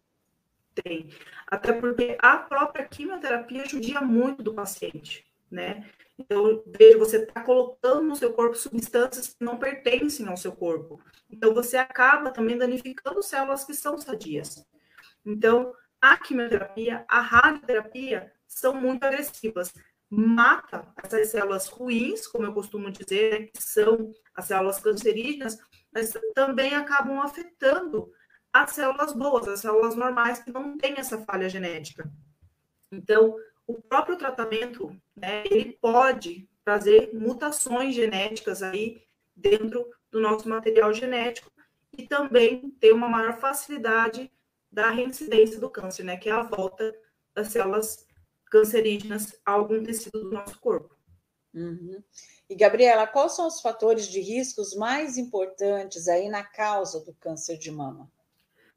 tem. tem. Até porque a própria quimioterapia judia muito do paciente, né? Então, veja, você está colocando no seu corpo substâncias que não pertencem ao seu corpo. Então, você acaba também danificando células que são sadias. Então, a quimioterapia, a radioterapia são muito agressivas. Mata essas células ruins, como eu costumo dizer, né, que são as células cancerígenas, mas também acabam afetando as células boas, as células normais que não têm essa falha genética. Então, o próprio tratamento, né, ele pode trazer mutações genéticas aí dentro do nosso material genético e também ter uma maior facilidade da reincidência do câncer, né, que é a volta das células cancerígenas a algum tecido do nosso corpo. Uhum. E Gabriela, quais são os fatores de riscos mais importantes aí na causa do câncer de mama?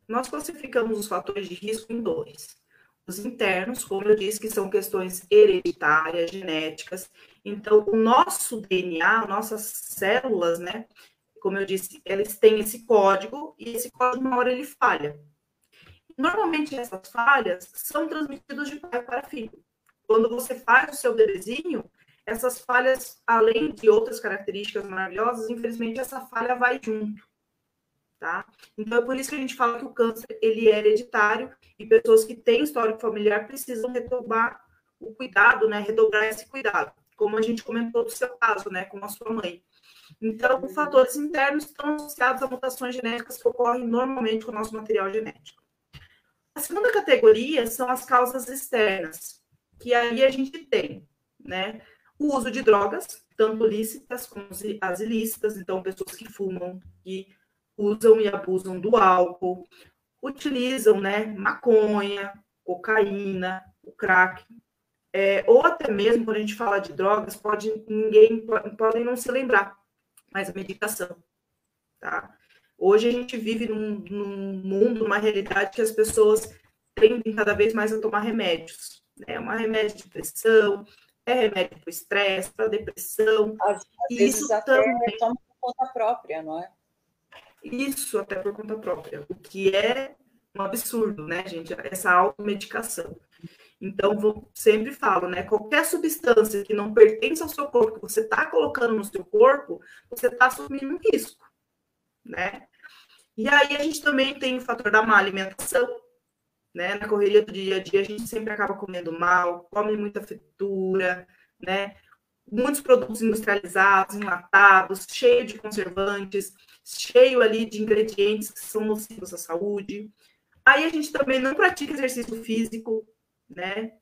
Nós classificamos os fatores de risco em dois os internos, como eu disse, que são questões hereditárias, genéticas. Então, o nosso DNA, nossas células, né? Como eu disse, eles têm esse código e esse código, uma hora, ele falha. Normalmente, essas falhas são transmitidas de pai para filho. Quando você faz o seu bebezinho, essas falhas, além de outras características maravilhosas, infelizmente, essa falha vai junto tá? Então é por isso que a gente fala que o câncer ele é hereditário e pessoas que têm histórico familiar precisam retomar o cuidado, né? Redobrar esse cuidado, como a gente comentou do seu caso, né? Com a sua mãe. Então, os fatores internos estão associados a mutações genéticas que ocorrem normalmente com o nosso material genético. A segunda categoria são as causas externas, que aí a gente tem, né? O uso de drogas, tanto lícitas como as ilícitas, então pessoas que fumam, que usam e abusam do álcool, utilizam né, maconha, cocaína, o crack, é, ou até mesmo quando a gente fala de drogas, pode ninguém podem não se lembrar, mas a medicação, tá? Hoje a gente vive num, num mundo, numa realidade que as pessoas tendem cada vez mais a tomar remédios, né? Uma remédio de pressão, é remédio para estresse, para depressão. Às, às isso também toma por conta própria, não é? Isso até por conta própria, o que é um absurdo, né, gente? Essa automedicação. Então, vou, sempre falo, né? Qualquer substância que não pertence ao seu corpo, que você está colocando no seu corpo, você está assumindo um risco, né? E aí a gente também tem o fator da má alimentação, né? Na correria do dia a dia, a gente sempre acaba comendo mal, come muita fritura, né? Muitos produtos industrializados, enlatados, cheio de conservantes cheio ali de ingredientes que são nocivos à saúde. Aí a gente também não pratica exercício físico, né?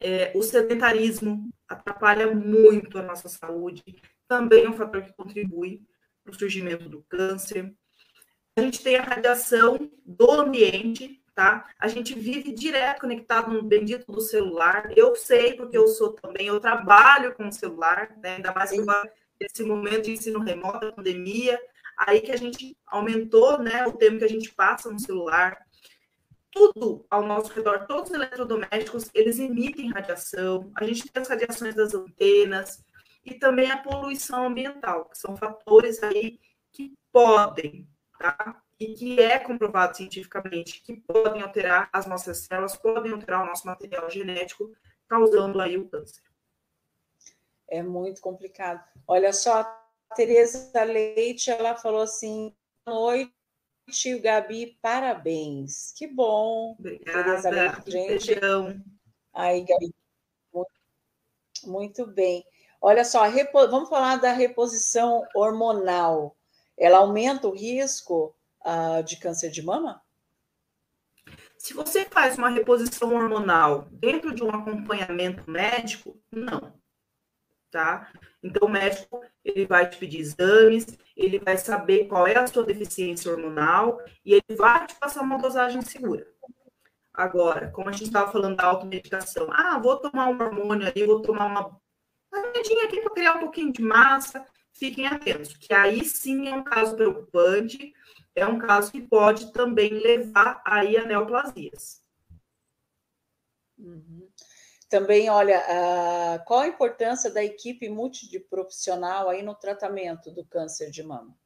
É, o sedentarismo atrapalha muito a nossa saúde, também é um fator que contribui para o surgimento do câncer. A gente tem a radiação do ambiente, tá? A gente vive direto conectado no bendito do celular. Eu sei, porque eu sou também, eu trabalho com o celular, né? ainda mais nesse momento de ensino remoto, pandemia, aí que a gente aumentou né, o tempo que a gente passa no celular. Tudo ao nosso redor, todos os eletrodomésticos, eles emitem radiação. A gente tem as radiações das antenas e também a poluição ambiental, que são fatores aí que podem, tá? E que é comprovado cientificamente que podem alterar as nossas células, podem alterar o nosso material genético, causando aí o câncer. É muito complicado. Olha só, Tereza Leite, ela falou assim, boa noite, Gabi. Parabéns. Que bom. Obrigada. Gente. Aí, Gabi. Muito bem. Olha só, vamos falar da reposição hormonal. Ela aumenta o risco uh, de câncer de mama? Se você faz uma reposição hormonal dentro de um acompanhamento médico, não. Tá? Então, o médico ele vai te pedir exames, ele vai saber qual é a sua deficiência hormonal e ele vai te passar uma dosagem segura. Agora, como a gente estava falando da automedicação, ah, vou tomar um hormônio ali, vou tomar uma remedinha aqui para criar um pouquinho de massa, fiquem atentos, que aí sim é um caso preocupante, é um caso que pode também levar aí a neoplasias. Uhum. Também, olha, qual a importância da equipe multiprofissional aí no tratamento do câncer de mama?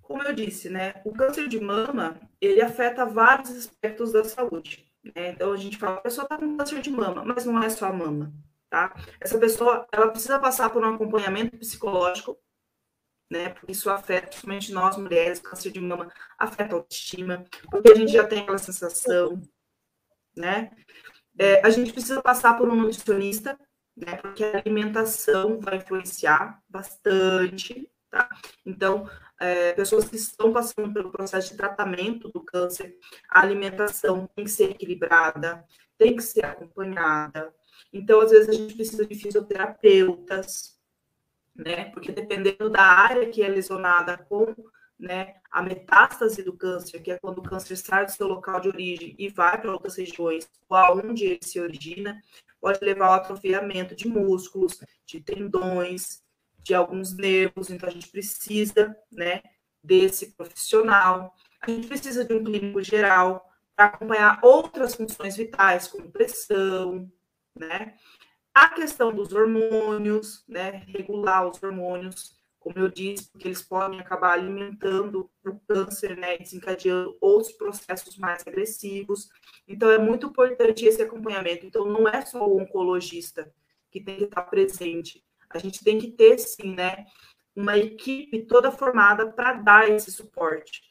Como eu disse, né, o câncer de mama, ele afeta vários aspectos da saúde. Né? Então, a gente fala, a pessoa está com câncer de mama, mas não é só a mama, tá? Essa pessoa, ela precisa passar por um acompanhamento psicológico, né? Porque isso afeta, principalmente nós mulheres, câncer de mama afeta a autoestima, porque a gente já tem aquela sensação, né? É, a gente precisa passar por um nutricionista, né? Porque a alimentação vai influenciar bastante, tá? Então, é, pessoas que estão passando pelo processo de tratamento do câncer, a alimentação tem que ser equilibrada, tem que ser acompanhada, então, às vezes, a gente precisa de fisioterapeutas, né? Porque dependendo da área que é lesionada com né, a metástase do câncer, que é quando o câncer sai do seu local de origem e vai para outras regiões, ou aonde ele se origina, pode levar ao atrofiamento de músculos, de tendões, de alguns nervos. Então, a gente precisa, né, desse profissional. A gente precisa de um clínico geral para acompanhar outras funções vitais, como pressão, né? A questão dos hormônios, né? Regular os hormônios, como eu disse, porque eles podem acabar alimentando o câncer, né? Desencadeando outros processos mais agressivos. Então, é muito importante esse acompanhamento. Então, não é só o oncologista que tem que estar presente. A gente tem que ter, sim, né? Uma equipe toda formada para dar esse suporte.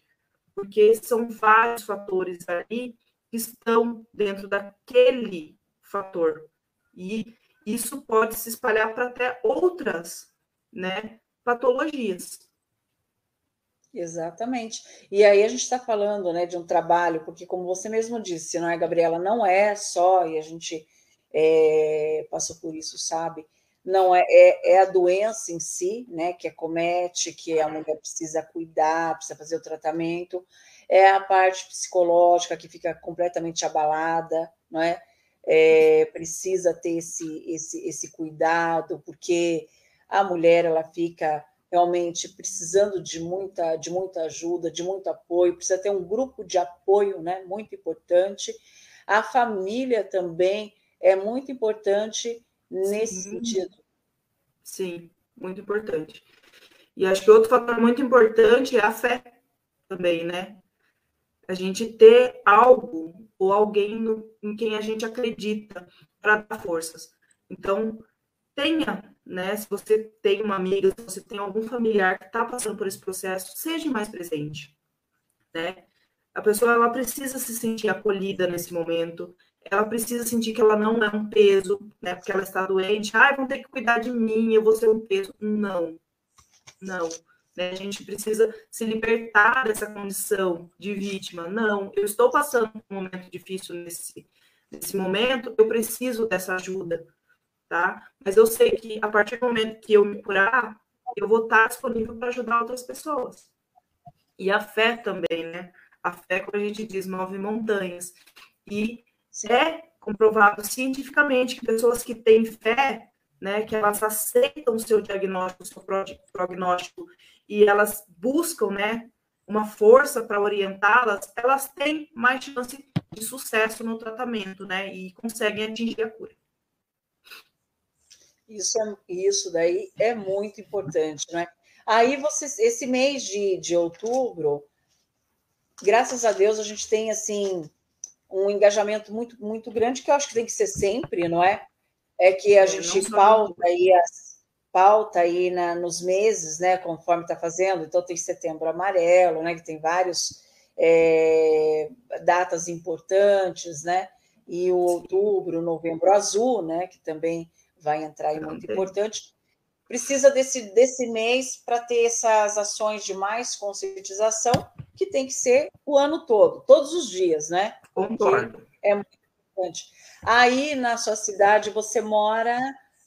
Porque são vários fatores ali que estão dentro daquele fator. E isso pode se espalhar para até outras né, patologias. Exatamente. E aí a gente está falando né, de um trabalho, porque como você mesmo disse, não é, Gabriela, não é só, e a gente é, passou por isso, sabe? Não é, é, é, a doença em si, né, que acomete, que a mulher precisa cuidar, precisa fazer o tratamento, é a parte psicológica que fica completamente abalada, não é? É, precisa ter esse, esse, esse cuidado, porque a mulher ela fica realmente precisando de muita, de muita ajuda, de muito apoio, precisa ter um grupo de apoio né, muito importante. A família também é muito importante nesse Sim. sentido. Sim, muito importante. E acho que outro fator muito importante é a fé também, né? A gente ter algo ou alguém no, em quem a gente acredita para dar forças. Então, tenha, né? Se você tem uma amiga, se você tem algum familiar que está passando por esse processo, seja mais presente, né? A pessoa ela precisa se sentir acolhida nesse momento, ela precisa sentir que ela não é um peso, né? Porque ela está doente, ai, vão ter que cuidar de mim, eu vou ser um peso. Não, não. Né? A gente precisa se libertar dessa condição de vítima. Não, eu estou passando um momento difícil nesse, nesse momento, eu preciso dessa ajuda, tá? Mas eu sei que a partir do momento que eu me curar, eu vou estar disponível para ajudar outras pessoas. E a fé também, né? A fé, como a gente diz, move montanhas. E é comprovado cientificamente que pessoas que têm fé, né, que elas aceitam o seu diagnóstico, o seu prognóstico e elas buscam, né, uma força para orientá-las, elas têm mais chance de sucesso no tratamento, né, e conseguem atingir a cura. Isso, é, isso daí é muito importante, né? Aí vocês, esse mês de, de outubro, graças a Deus, a gente tem assim um engajamento muito, muito grande, que eu acho que tem que ser sempre, não é? É que a é, gente pauta aí as, pauta aí na, nos meses, né, conforme está fazendo. Então, tem setembro amarelo, né, que tem vários é, datas importantes, né, e o outubro, novembro azul, né, que também vai entrar aí muito importante. Precisa desse, desse mês para ter essas ações de mais conscientização, que tem que ser o ano todo, todos os dias, né? Concordo. É muito importante. Aí, na sua cidade, você mora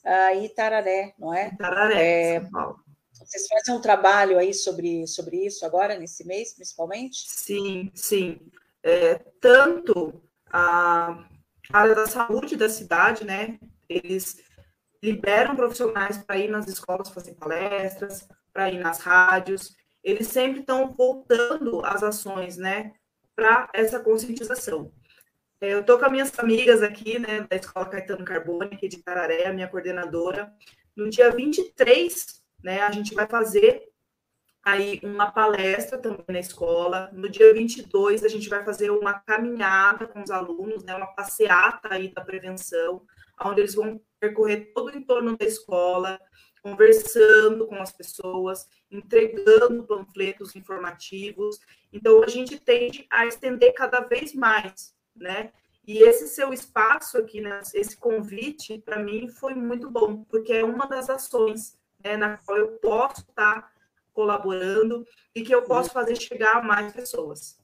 uh, em Itararé, não é? Itararé, é, São Paulo. Vocês fazem um trabalho aí sobre, sobre isso agora, nesse mês, principalmente? Sim, sim. É, tanto a área da saúde da cidade, né? Eles liberam profissionais para ir nas escolas fazer palestras, para ir nas rádios. Eles sempre estão voltando as ações, né? Para essa conscientização. É, eu estou com as minhas amigas aqui, né, da Escola Caetano Carbone, aqui de Tararé, a minha coordenadora. No dia 23, né, a gente vai fazer aí uma palestra também na escola. No dia 22, a gente vai fazer uma caminhada com os alunos, né, uma passeata aí da prevenção, onde eles vão percorrer todo o entorno da escola, conversando com as pessoas, entregando panfletos informativos. Então, a gente tende a estender cada vez mais né? E esse seu espaço aqui, né, esse convite, para mim foi muito bom, porque é uma das ações né, na qual eu posso estar tá colaborando e que eu posso fazer chegar a mais pessoas.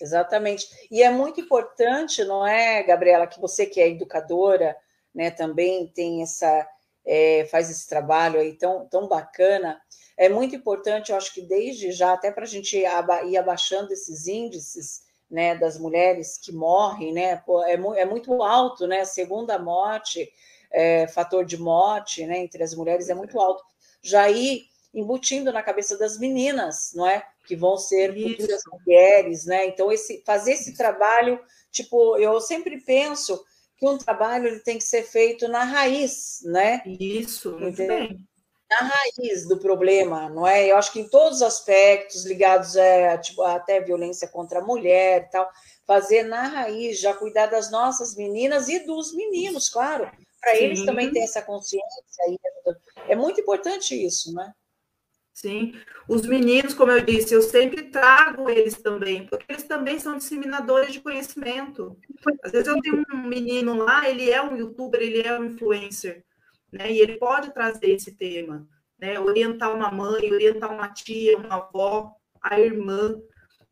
Exatamente. E é muito importante, não é, Gabriela, que você que é educadora, né, também tem essa, é, faz esse trabalho aí tão, tão bacana. É muito importante, eu acho que desde já, até para a gente ir abaixando esses índices, né, das mulheres que morrem, né, é, é muito alto, né, segunda morte, é, fator de morte, né, entre as mulheres é muito alto. Já ir embutindo na cabeça das meninas, não é, que vão ser futuras mulheres, né, então esse, fazer esse trabalho, tipo, eu sempre penso que um trabalho ele tem que ser feito na raiz, né? Isso, muito bem na raiz do problema, não é? Eu acho que em todos os aspectos ligados a, tipo, até violência contra a mulher e tal, fazer na raiz, já cuidar das nossas meninas e dos meninos, claro, para eles também ter essa consciência. Aí, é muito importante isso, né? Sim, os meninos, como eu disse, eu sempre trago eles também, porque eles também são disseminadores de conhecimento. Às vezes eu tenho um menino lá, ele é um youtuber, ele é um influencer, né? E ele pode trazer esse tema, né? Orientar uma mãe, orientar uma tia, uma avó, a irmã.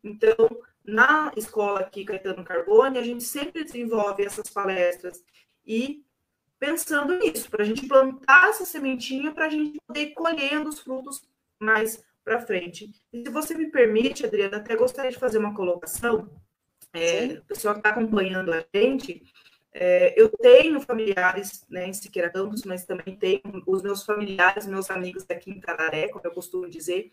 Então, na escola aqui, Caetano Carbone, a gente sempre desenvolve essas palestras e pensando nisso, para a gente plantar essa sementinha para a gente poder ir colhendo os frutos mais para frente. E se você me permite, Adriana, até gostaria de fazer uma colocação. É, o pessoal que está acompanhando a gente, é, eu tenho familiares né, em Siqueira Campos, mas também tenho os meus familiares, meus amigos daqui em Tararé, como eu costumo dizer,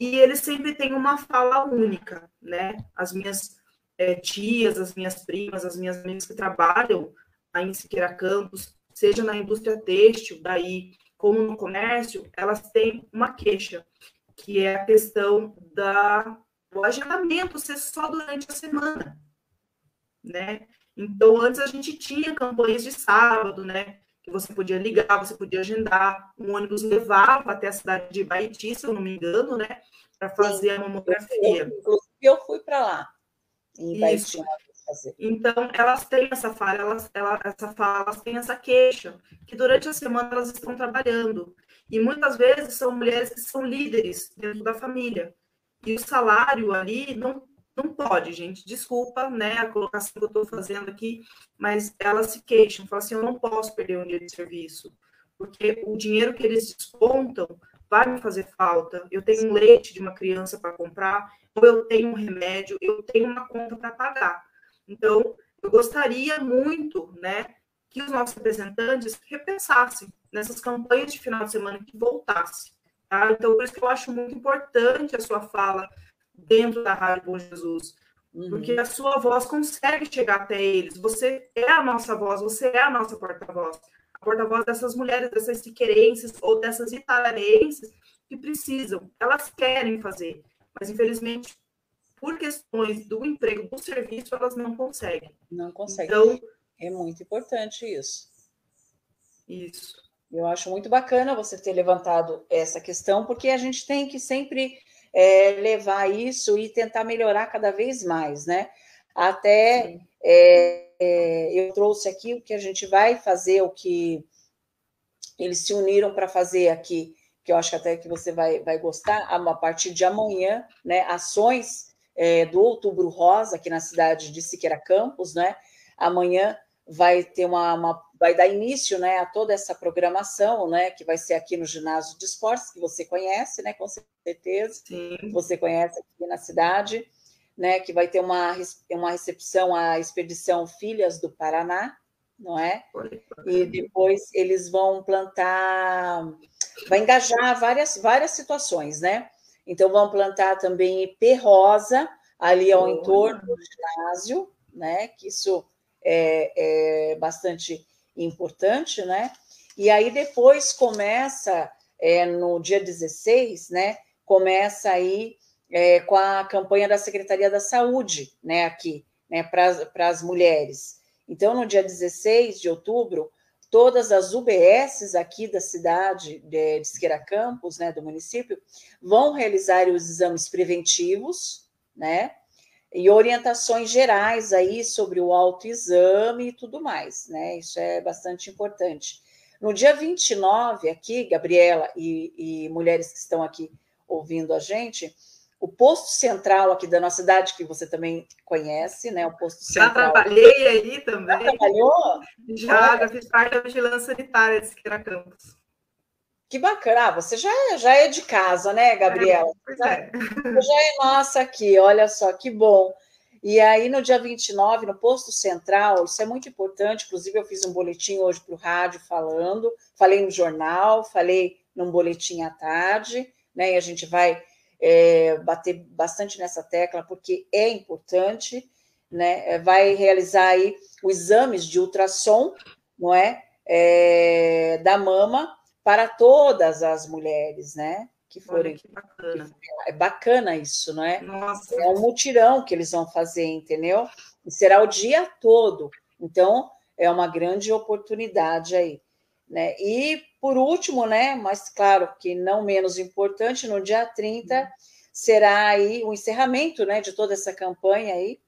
e eles sempre têm uma fala única, né? As minhas é, tias, as minhas primas, as minhas amigas que trabalham aí em Siqueira Campos, seja na indústria têxtil, daí como no comércio, elas têm uma queixa, que é a questão da, do agendamento ser só durante a semana, né? Então, antes a gente tinha campanhas de sábado, né? Que você podia ligar, você podia agendar. Um ônibus levava até a cidade de Baiti, se eu não me engano, né? Para fazer Sim, a mamografia. Inclusive, eu fui para lá, em Baiti. Então, elas têm essa elas, elas, essa fala, elas têm essa queixa, que durante a semana elas estão trabalhando. E muitas vezes são mulheres que são líderes dentro da família. E o salário ali não não pode, gente. Desculpa, né, a colocação que eu estou fazendo aqui, mas elas se queixam, falam assim: eu não posso perder um dia de serviço, porque o dinheiro que eles descontam vai me fazer falta. Eu tenho um leite de uma criança para comprar, ou eu tenho um remédio, eu tenho uma conta para pagar. Então, eu gostaria muito, né, que os nossos representantes repensassem nessas campanhas de final de semana que voltasse. Tá? Então, por isso que eu acho muito importante a sua fala dentro da Rádio Bom Jesus. Uhum. Porque a sua voz consegue chegar até eles. Você é a nossa voz, você é a nossa porta-voz. A porta-voz dessas mulheres, dessas siquerenses ou dessas italianenses que precisam. Elas querem fazer, mas infelizmente, por questões do emprego, do serviço, elas não conseguem. Não conseguem. Então, é muito importante isso. Isso. Eu acho muito bacana você ter levantado essa questão, porque a gente tem que sempre é, levar isso e tentar melhorar cada vez mais, né? Até é, é, eu trouxe aqui o que a gente vai fazer, o que eles se uniram para fazer aqui, que eu acho até que você vai, vai gostar, a partir de amanhã, né? Ações é, do Outubro Rosa, aqui na cidade de Siqueira Campos, né? Amanhã vai ter uma, uma, vai dar início né, a toda essa programação, né, que vai ser aqui no ginásio de esportes, que você conhece, né, com certeza, Sim. você conhece aqui na cidade né, que vai ter uma, uma recepção à expedição Filhas do Paraná, não é? E depois eles vão plantar, vai engajar várias, várias situações, né? Então vão plantar também IP rosa ali ao entorno do ginásio, né? Que isso é, é bastante importante, né? E aí depois começa é, no dia 16, né? Começa aí é, com a campanha da Secretaria da Saúde, né, aqui, né, para as mulheres. Então, no dia 16 de outubro, todas as UBSs aqui da cidade de, de Campos, né, do município, vão realizar os exames preventivos, né, e orientações gerais aí sobre o autoexame e tudo mais, né, isso é bastante importante. No dia 29, aqui, Gabriela e, e mulheres que estão aqui ouvindo a gente, o posto central aqui da nossa cidade, que você também conhece, né? O posto central. Já trabalhei aí também. Já trabalhou? Já, já fiz parte da vigilância sanitária de Siqueira Campos. Que bacana. Ah, você já, é, já é de casa, né, Gabriela? É, já, é. já é nossa aqui, olha só, que bom. E aí, no dia 29, no posto central, isso é muito importante. Inclusive, eu fiz um boletim hoje para o rádio falando, falei no jornal, falei num boletim à tarde, né? E a gente vai é, bater bastante nessa tecla, porque é importante, né? É, vai realizar aí os exames de ultrassom, não é? é da mama para todas as mulheres, né? Que forem. que bacana. É bacana isso, não é? Nossa. É um mutirão que eles vão fazer, entendeu? E será o dia todo. Então, é uma grande oportunidade aí. Né? E por último, né, mas claro que não menos importante, no dia 30 será aí o encerramento, né, de toda essa campanha aí,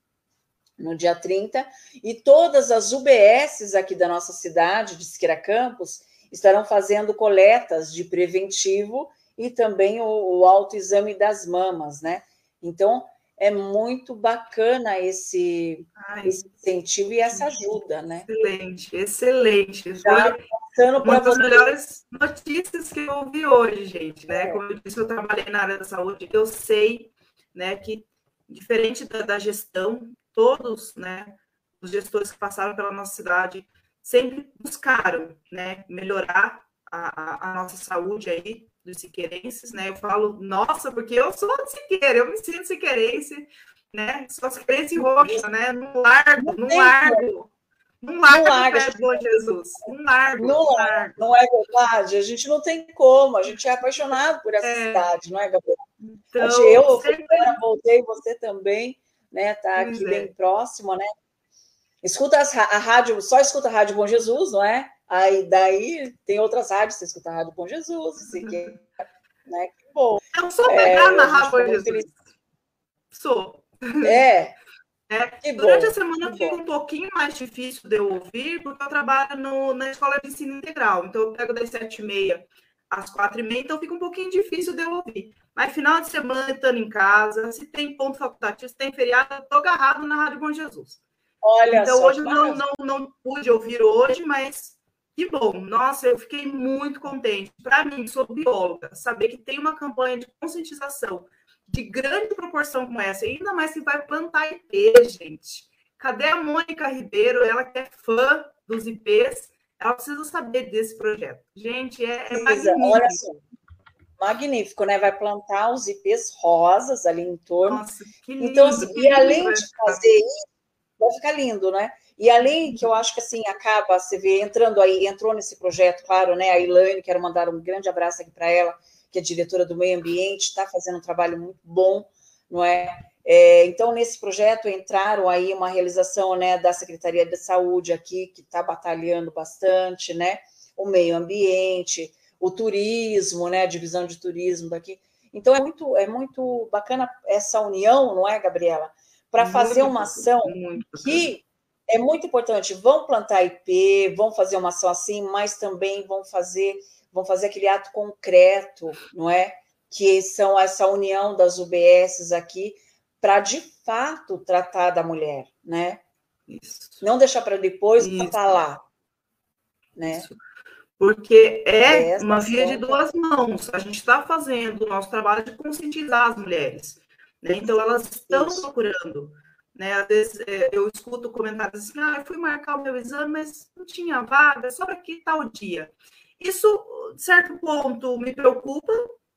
no dia 30, e todas as UBSs aqui da nossa cidade, de Siqueira Campos, estarão fazendo coletas de preventivo e também o, o autoexame das mamas, né? Então, é muito bacana esse, esse incentivo e essa ajuda, né? Excelente, excelente. Já passando Uma das melhores notícias que eu ouvi hoje, gente, né? É. Como eu disse, eu trabalhei na área da saúde, eu sei, né, que diferente da, da gestão, todos, né, os gestores que passaram pela nossa cidade sempre buscaram, né, melhorar a, a, nossa saúde aí dos siqueirenses, né? Eu falo, nossa, porque eu sou de Siqueira, eu me sinto siqueirense, né? Sou siqueirense roxa, né? Não largo, não largo. Não larga, não larga bom Jesus. Não larga. Não, larga. não é verdade? A gente não tem como. A gente é apaixonado por essa é. cidade, não é, Gabriel? Então, eu sempre... voltei, você também, né? Tá aqui é. bem próximo, né? Escuta a rádio, só escuta a Rádio Bom Jesus, não é? Aí daí tem outras rádios, você escuta a Rádio Bom Jesus, assim, que, né? Que bom. Eu sou pegada é, na Rádio Bom Jesus. Feliz. Sou. É, é, durante bom, a semana fica um pouquinho mais difícil de eu ouvir, porque eu trabalho no, na escola de ensino integral. Então, eu pego das sete e meia às quatro e meia, então fica um pouquinho difícil de eu ouvir. Mas final de semana, estando em casa, se tem ponto facultativo, se tem feriado, eu estou agarrado na Rádio Bom Jesus. Olha então, hoje eu não, não, não pude ouvir hoje, mas que bom. Nossa, eu fiquei muito contente. Para mim, sou bióloga, saber que tem uma campanha de conscientização de grande proporção como essa, ainda mais que vai plantar IP, gente. Cadê a Mônica Ribeiro? Ela que é fã dos IPs, ela precisa saber desse projeto. Gente, é, é magnífico. Olha só. Magnífico, né? Vai plantar os IPs rosas ali em torno. Nossa, que lindo. Então, e além de fazer isso, vai ficar lindo, né? E além que eu acho que assim acaba, você vê entrando aí, entrou nesse projeto, claro, né? A Ilane, quero mandar um grande abraço aqui para ela que é diretora do meio ambiente, está fazendo um trabalho muito bom, não é? é? Então, nesse projeto entraram aí uma realização né, da Secretaria de Saúde aqui, que está batalhando bastante, né? o meio ambiente, o turismo, né, a divisão de turismo daqui. Então é muito, é muito bacana essa união, não é, Gabriela? Para fazer uma ação que é muito importante. Vão plantar IP, vão fazer uma ação assim, mas também vão fazer, vão fazer aquele ato concreto, não é? Que são essa união das UBSs aqui para de fato tratar da mulher, né? Isso. Não deixar para depois lá, né? Isso porque é uma via de duas mãos. A gente está fazendo o nosso trabalho de conscientizar as mulheres. Né? Então, elas estão procurando. Né? Às vezes é, eu escuto comentários assim: ah, eu fui marcar o meu exame, mas não tinha vaga, só para que tal dia. Isso, de certo ponto, me preocupa,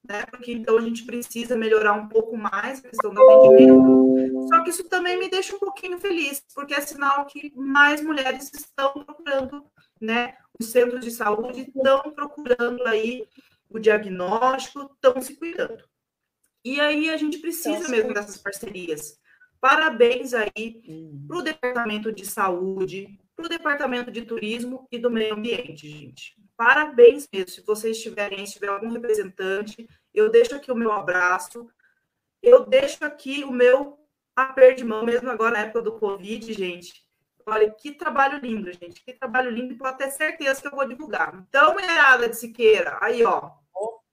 né? Porque então a gente precisa melhorar um pouco mais a questão do atendimento. Só que isso também me deixa um pouquinho feliz, porque é sinal que mais mulheres estão procurando né, os centros de saúde estão procurando aí o diagnóstico, estão se cuidando. E aí a gente precisa mesmo dessas parcerias. Parabéns aí hum. para o Departamento de Saúde, para o Departamento de Turismo e do Meio Ambiente, gente. Parabéns mesmo. Se vocês tiverem, se tiver algum representante, eu deixo aqui o meu abraço, eu deixo aqui o meu aperto de mão, mesmo agora na época do Covid, gente. Olha, que trabalho lindo, gente. Que trabalho lindo. Pode ter certeza que eu vou divulgar. Então, mulherada de Siqueira, aí, ó.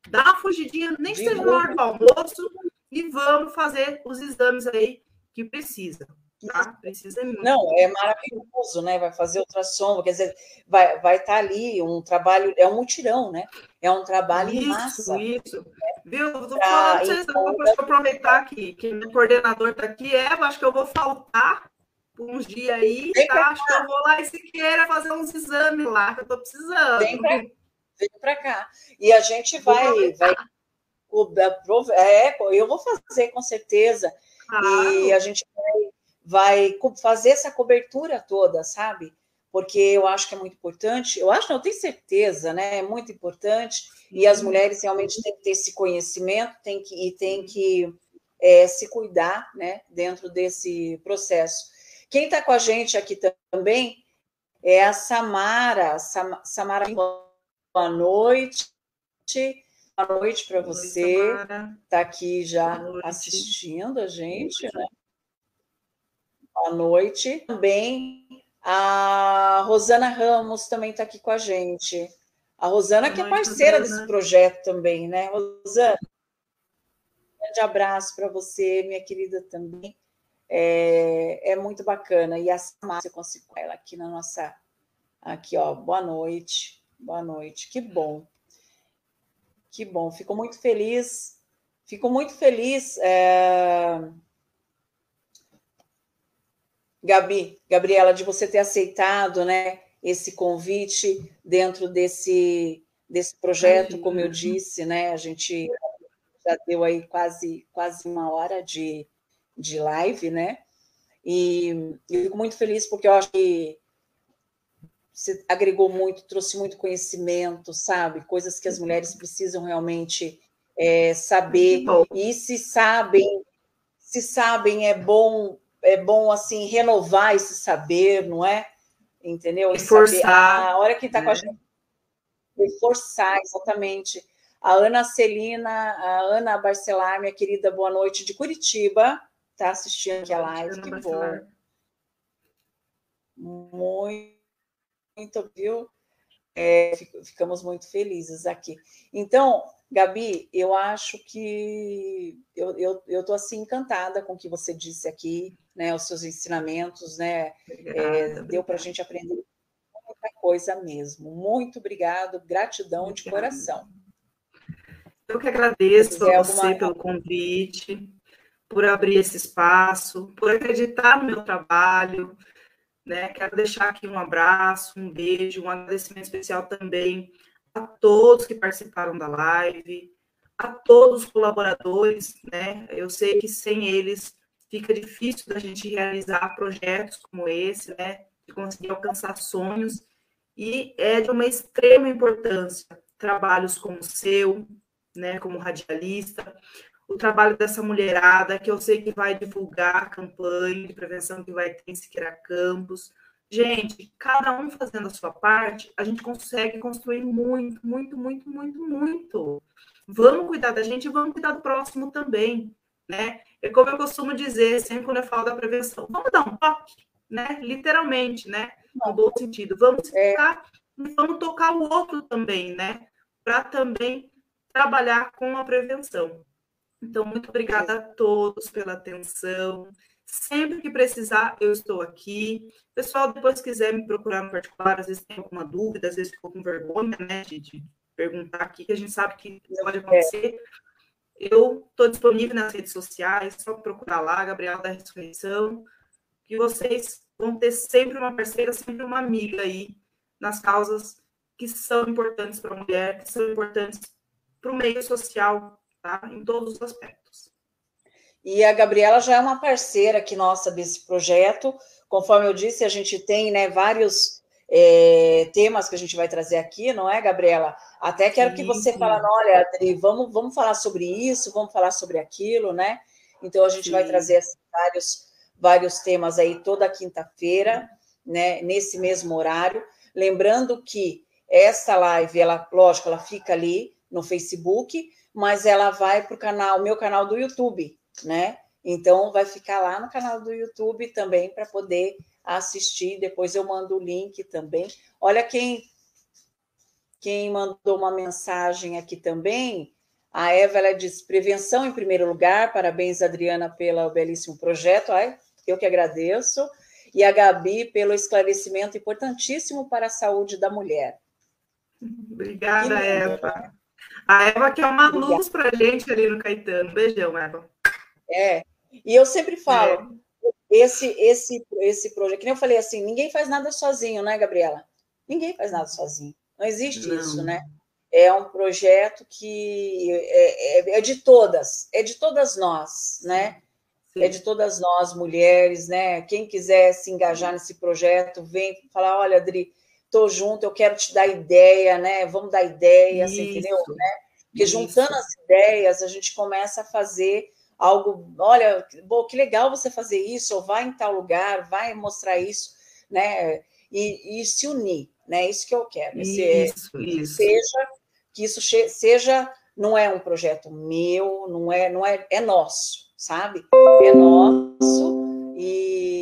Dá uma fugidinha, nem que seja na hora do almoço, e vamos fazer os exames aí que precisa. Tá? Precisa muito. Não, é maravilhoso, né? Vai fazer ultrassom, quer dizer, vai vai estar tá ali um trabalho, é um mutirão, né? É um trabalho isso, em massa. Isso, Viu? Vou falar pra vocês, então, aproveitar que, que o coordenador está aqui, Eva, acho que eu vou faltar uns dias aí, tá? acho que eu vou lá e se queira fazer uns exames lá, que eu tô precisando. Vem para vem pra cá. E a gente vai, vai é, eu vou fazer com certeza. Claro. E a gente vai, vai fazer essa cobertura toda, sabe? Porque eu acho que é muito importante, eu acho, não, eu tenho certeza, né? É muito importante, e as mulheres realmente têm que ter esse conhecimento, tem que, e tem que é, se cuidar né, dentro desse processo. Quem está com a gente aqui também é a Samara. Sam, Samara, boa noite. Boa noite para você. Está aqui já assistindo a gente, né? Boa noite. Também a Rosana Ramos também está aqui com a gente. A Rosana, que é parceira desse projeto também, né, Rosana? Um grande abraço para você, minha querida também é, é muito bacana. E a Márcia consigo ela aqui na nossa. Aqui, ó, boa noite, boa noite, que bom, que bom, fico muito feliz, fico muito feliz. É... Gabi, Gabriela, de você ter aceitado, né, esse convite dentro desse, desse projeto, como eu disse, né, a gente já deu aí quase, quase uma hora de, de live, né? E eu fico muito feliz porque eu acho que você agregou muito, trouxe muito conhecimento, sabe? Coisas que as mulheres precisam realmente é, saber. E se sabem, se sabem, é bom, é bom assim renovar esse saber, não é? Entendeu? Reforçar. A hora que está né? com a né? gente. Reforçar, exatamente. A Ana Celina, a Ana Barcelar, minha querida, boa noite, de Curitiba está assistindo aqui a live, que bom. Muito, muito viu? É, ficamos muito felizes aqui. Então, Gabi, eu acho que eu estou eu, eu assim encantada com o que você disse aqui, né? Os seus ensinamentos, né? Obrigada, é, deu para a gente aprender muita coisa mesmo. Muito obrigado, gratidão obrigada. de coração. Eu que agradeço a você alguma... pelo convite por abrir esse espaço, por acreditar no meu trabalho. Né? Quero deixar aqui um abraço, um beijo, um agradecimento especial também a todos que participaram da live, a todos os colaboradores, né? Eu sei que sem eles fica difícil da gente realizar projetos como esse, né? De conseguir alcançar sonhos e é de uma extrema importância trabalhos como o seu, né? Como radialista, o trabalho dessa mulherada, que eu sei que vai divulgar a campanha de prevenção que vai ter em Siqueira Campos, Gente, cada um fazendo a sua parte, a gente consegue construir muito, muito, muito, muito, muito. Vamos cuidar da gente e vamos cuidar do próximo também, né? É como eu costumo dizer, sempre quando eu falo da prevenção, vamos dar um toque, né? Literalmente, né? No bom sentido. Vamos ficar é. e vamos tocar o outro também, né? Para também trabalhar com a prevenção. Então, muito obrigada a todos pela atenção. Sempre que precisar, eu estou aqui. Pessoal, depois quiser me procurar no particular, às vezes tem alguma dúvida, às vezes ficou com vergonha, né, de, perguntar aqui, que a gente sabe que pode acontecer. Eu estou disponível nas redes sociais, só procurar lá, Gabriela da Ressurreição, que vocês vão ter sempre uma parceira, sempre uma amiga aí nas causas que são importantes para a mulher, que são importantes para o meio social, tá? Em todos os aspectos. E a Gabriela já é uma parceira aqui nossa desse projeto. Conforme eu disse, a gente tem né, vários é, temas que a gente vai trazer aqui, não é, Gabriela? Até quero sim, que você fale, olha, Adri, vamos, vamos falar sobre isso, vamos falar sobre aquilo, né? Então a gente sim. vai trazer assim, vários, vários temas aí toda quinta-feira, né? Nesse mesmo horário. Lembrando que essa live, ela, lógico, ela fica ali no Facebook, mas ela vai para o canal, meu canal do YouTube, né? Então vai ficar lá no canal do YouTube também para poder assistir. Depois eu mando o link também. Olha quem quem mandou uma mensagem aqui também. A Eva ela diz prevenção em primeiro lugar. Parabéns Adriana pelo belíssimo projeto. Ai, eu que agradeço. E a Gabi pelo esclarecimento importantíssimo para a saúde da mulher. Obrigada, Eva. A Eva que é uma luz para a gente ali no Caetano. Beijão, Eva. É, e eu sempre falo, é. esse, esse, esse projeto, que nem eu falei assim, ninguém faz nada sozinho, né, Gabriela? Ninguém faz nada sozinho. Não existe Não. isso, né? É um projeto que é, é, é, de todas, é de todas nós, né? Sim. É de todas nós, mulheres, né? Quem quiser se engajar nesse projeto, vem falar, olha, Adri, tô junto, eu quero te dar ideia, né? Vamos dar ideia, assim, entendeu? Né? Porque Isso. juntando as ideias, a gente começa a fazer algo, olha, bom, que legal você fazer isso, ou vai em tal lugar, vai mostrar isso, né? E, e se unir, né? Isso que eu quero. Esse, isso, isso. Seja, que isso seja, não é um projeto meu, não é, não é, é nosso, sabe? É nosso e,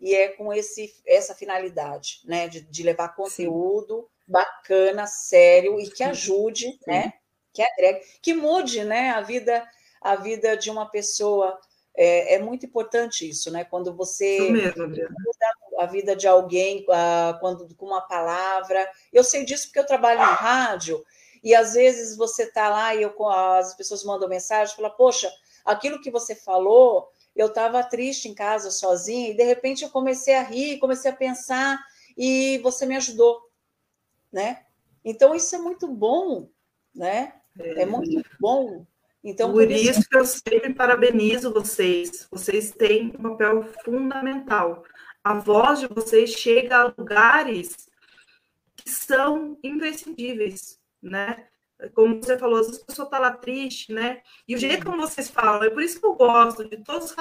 e é com esse, essa finalidade, né? De, de levar conteúdo Sim. bacana, sério e que ajude, Sim. né? Que agregue, que mude, né? A vida a vida de uma pessoa. É, é muito importante isso, né? Quando você isso mesmo, muda a vida de alguém uh, quando, com uma palavra. Eu sei disso porque eu trabalho em rádio e às vezes você está lá e eu, as pessoas mandam mensagem, falam, poxa, aquilo que você falou, eu estava triste em casa sozinha e de repente eu comecei a rir, comecei a pensar e você me ajudou, né? Então isso é muito bom, né? É, é muito bom então, por, por isso, que eu sempre parabenizo vocês. Vocês têm um papel fundamental. A voz de vocês chega a lugares que são imprescindíveis, né? Como você falou, às vezes a pessoa está lá triste, né? E o jeito como vocês falam, é por isso que eu gosto de todos os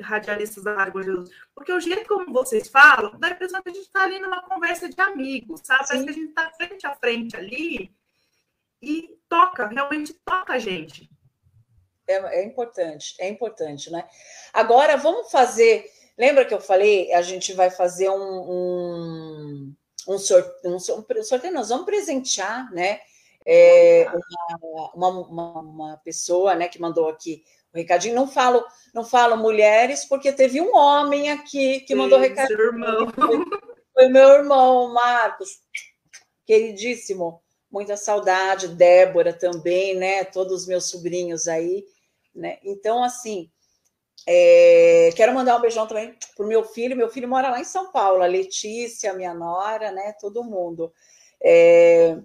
radialistas da Rádio Jesus, porque o jeito como vocês falam, dá a impressão que a gente está ali numa conversa de amigos, sabe? Parece que a gente está frente a frente ali e toca, realmente toca a gente. É, é importante, é importante, né? Agora vamos fazer. Lembra que eu falei? A gente vai fazer um, um, um, sorteio, um sorteio, nós vamos presentear, né? É, uma, uma, uma, pessoa né, que mandou aqui o recadinho. Não falo, não falo mulheres, porque teve um homem aqui que mandou Sim, recadinho. Seu irmão. Foi, foi meu irmão, Marcos, queridíssimo. Muita saudade, Débora também, né? Todos os meus sobrinhos aí. Né? Então, assim, é, quero mandar um beijão também para o meu filho. Meu filho mora lá em São Paulo, a Letícia, minha nora, né? Todo mundo. É,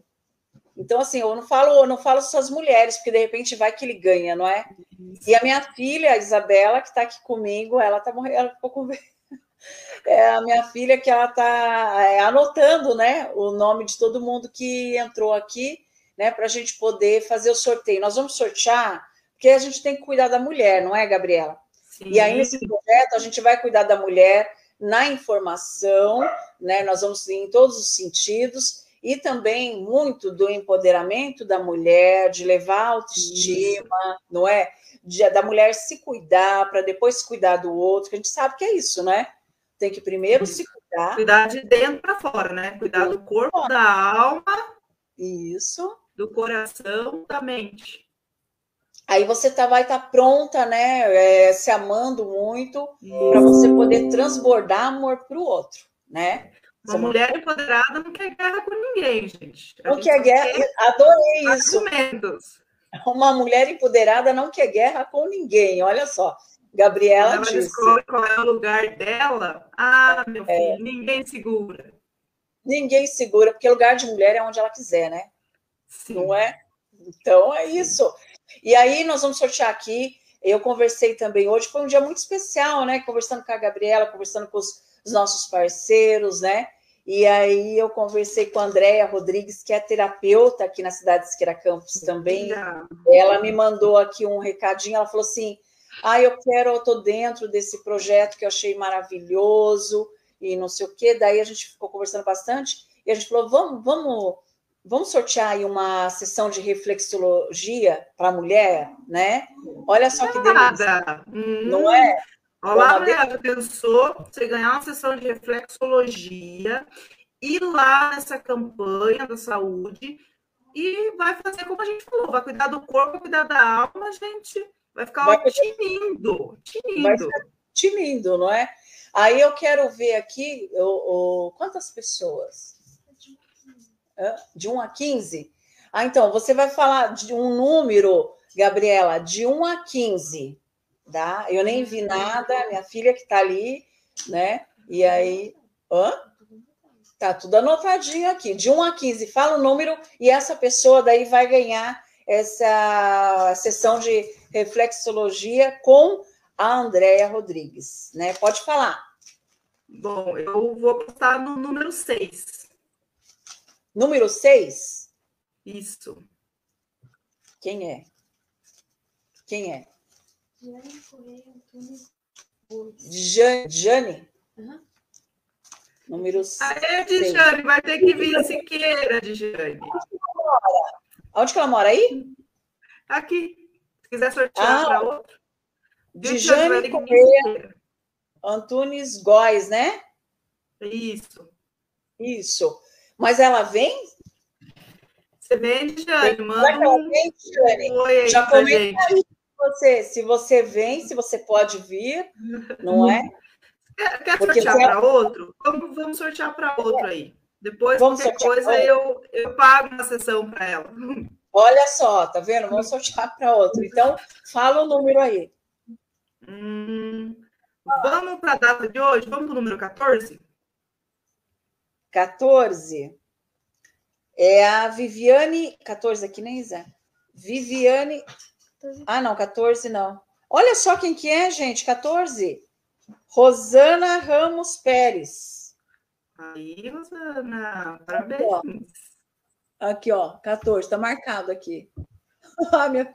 então, assim, eu não falo, eu não falo só as mulheres, porque de repente vai que ele ganha, não é? E a minha filha, a Isabela, que está aqui comigo, ela tá morrendo, ela ficou com é a minha filha que ela está é, anotando, né, o nome de todo mundo que entrou aqui, né, para a gente poder fazer o sorteio. Nós vamos sortear porque a gente tem que cuidar da mulher, não é, Gabriela? Sim. E aí, nesse projeto, a gente vai cuidar da mulher, na informação, né? Nós vamos em todos os sentidos e também muito do empoderamento da mulher, de levar autoestima, isso. não é? De, da mulher se cuidar para depois cuidar do outro, que a gente sabe que é isso, né? Tem que primeiro se cuidar. Cuidar de dentro para fora, né? Cuidar do corpo, da alma. Isso. Do coração, da mente. Aí você tá, vai estar tá pronta, né? É, se amando muito, para você poder transbordar amor para o outro, né? Uma mulher empoderada não quer guerra com ninguém, gente. A não gente quer guerra, quer adorei isso. Argumentos. Uma mulher empoderada não quer guerra com ninguém, olha só. Gabriela ela disse. descobre qual é o lugar dela, ah, meu é. filho, é. ninguém segura. Ninguém segura, porque lugar de mulher é onde ela quiser, né? Sim. Não é? Então é isso. E aí nós vamos sortear aqui. Eu conversei também hoje, foi um dia muito especial, né? Conversando com a Gabriela, conversando com os, os nossos parceiros, né? E aí eu conversei com a Andréia Rodrigues, que é terapeuta aqui na cidade de Siqueira Campos também. Ela me mandou aqui um recadinho, ela falou assim: ah, eu quero, eu tô dentro desse projeto que eu achei maravilhoso e não sei o quê. Daí a gente ficou conversando bastante e a gente falou: vamos, vamos Vamos sortear aí uma sessão de reflexologia para mulher, né? Olha só que delícia. Não é? Olá, Leandro, pensou você ganhar uma sessão de reflexologia, ir lá nessa campanha da saúde e vai fazer como a gente falou, vai cuidar do corpo, vai cuidar da alma, gente. Vai ficar vai tinindo, tinindo. Tinindo, não é? Aí eu quero ver aqui o, o, quantas pessoas de 1 a 15? Ah, então, você vai falar de um número, Gabriela, de 1 a 15, tá? Eu nem vi nada, minha filha que está ali, né? E aí. Hã? Tá tudo anotadinho aqui. De 1 a 15, fala o número e essa pessoa daí vai ganhar essa sessão de reflexologia com a Andréia Rodrigues, né? Pode falar. Bom, eu vou postar no número 6. Número 6? Isso. Quem é? Quem é? Jane Jane? Uhum. Número 6. Aê, Dijane, vai ter que vir a Siqueira, Dijane. Onde que ela mora aí? Aqui. Se quiser sortear ah, para outro. Dijane Correia Antunes Góes, né? Isso. Isso. Mas ela vem? Você vem, Jane? Manda um... vem, Jane? Oi Já comenta aí você, se você vem, se você pode vir, não é? Quer, quer sortear para outro? Vamos, vamos sortear para outro aí. Depois, vamos qualquer coisa, eu, eu pago uma sessão para ela. Olha só, tá vendo? Vamos sortear para outro. Então, fala o número aí. Hum, vamos para a data de hoje? Vamos para o número 14? 14 é a Viviane. 14 aqui, nem Zé. Viviane. Ah, não, 14 não. Olha só quem que é, gente. 14. Rosana Ramos Pérez. Aí, Rosana, parabéns. Aqui, ó, 14, tá marcado aqui. Ah, minha...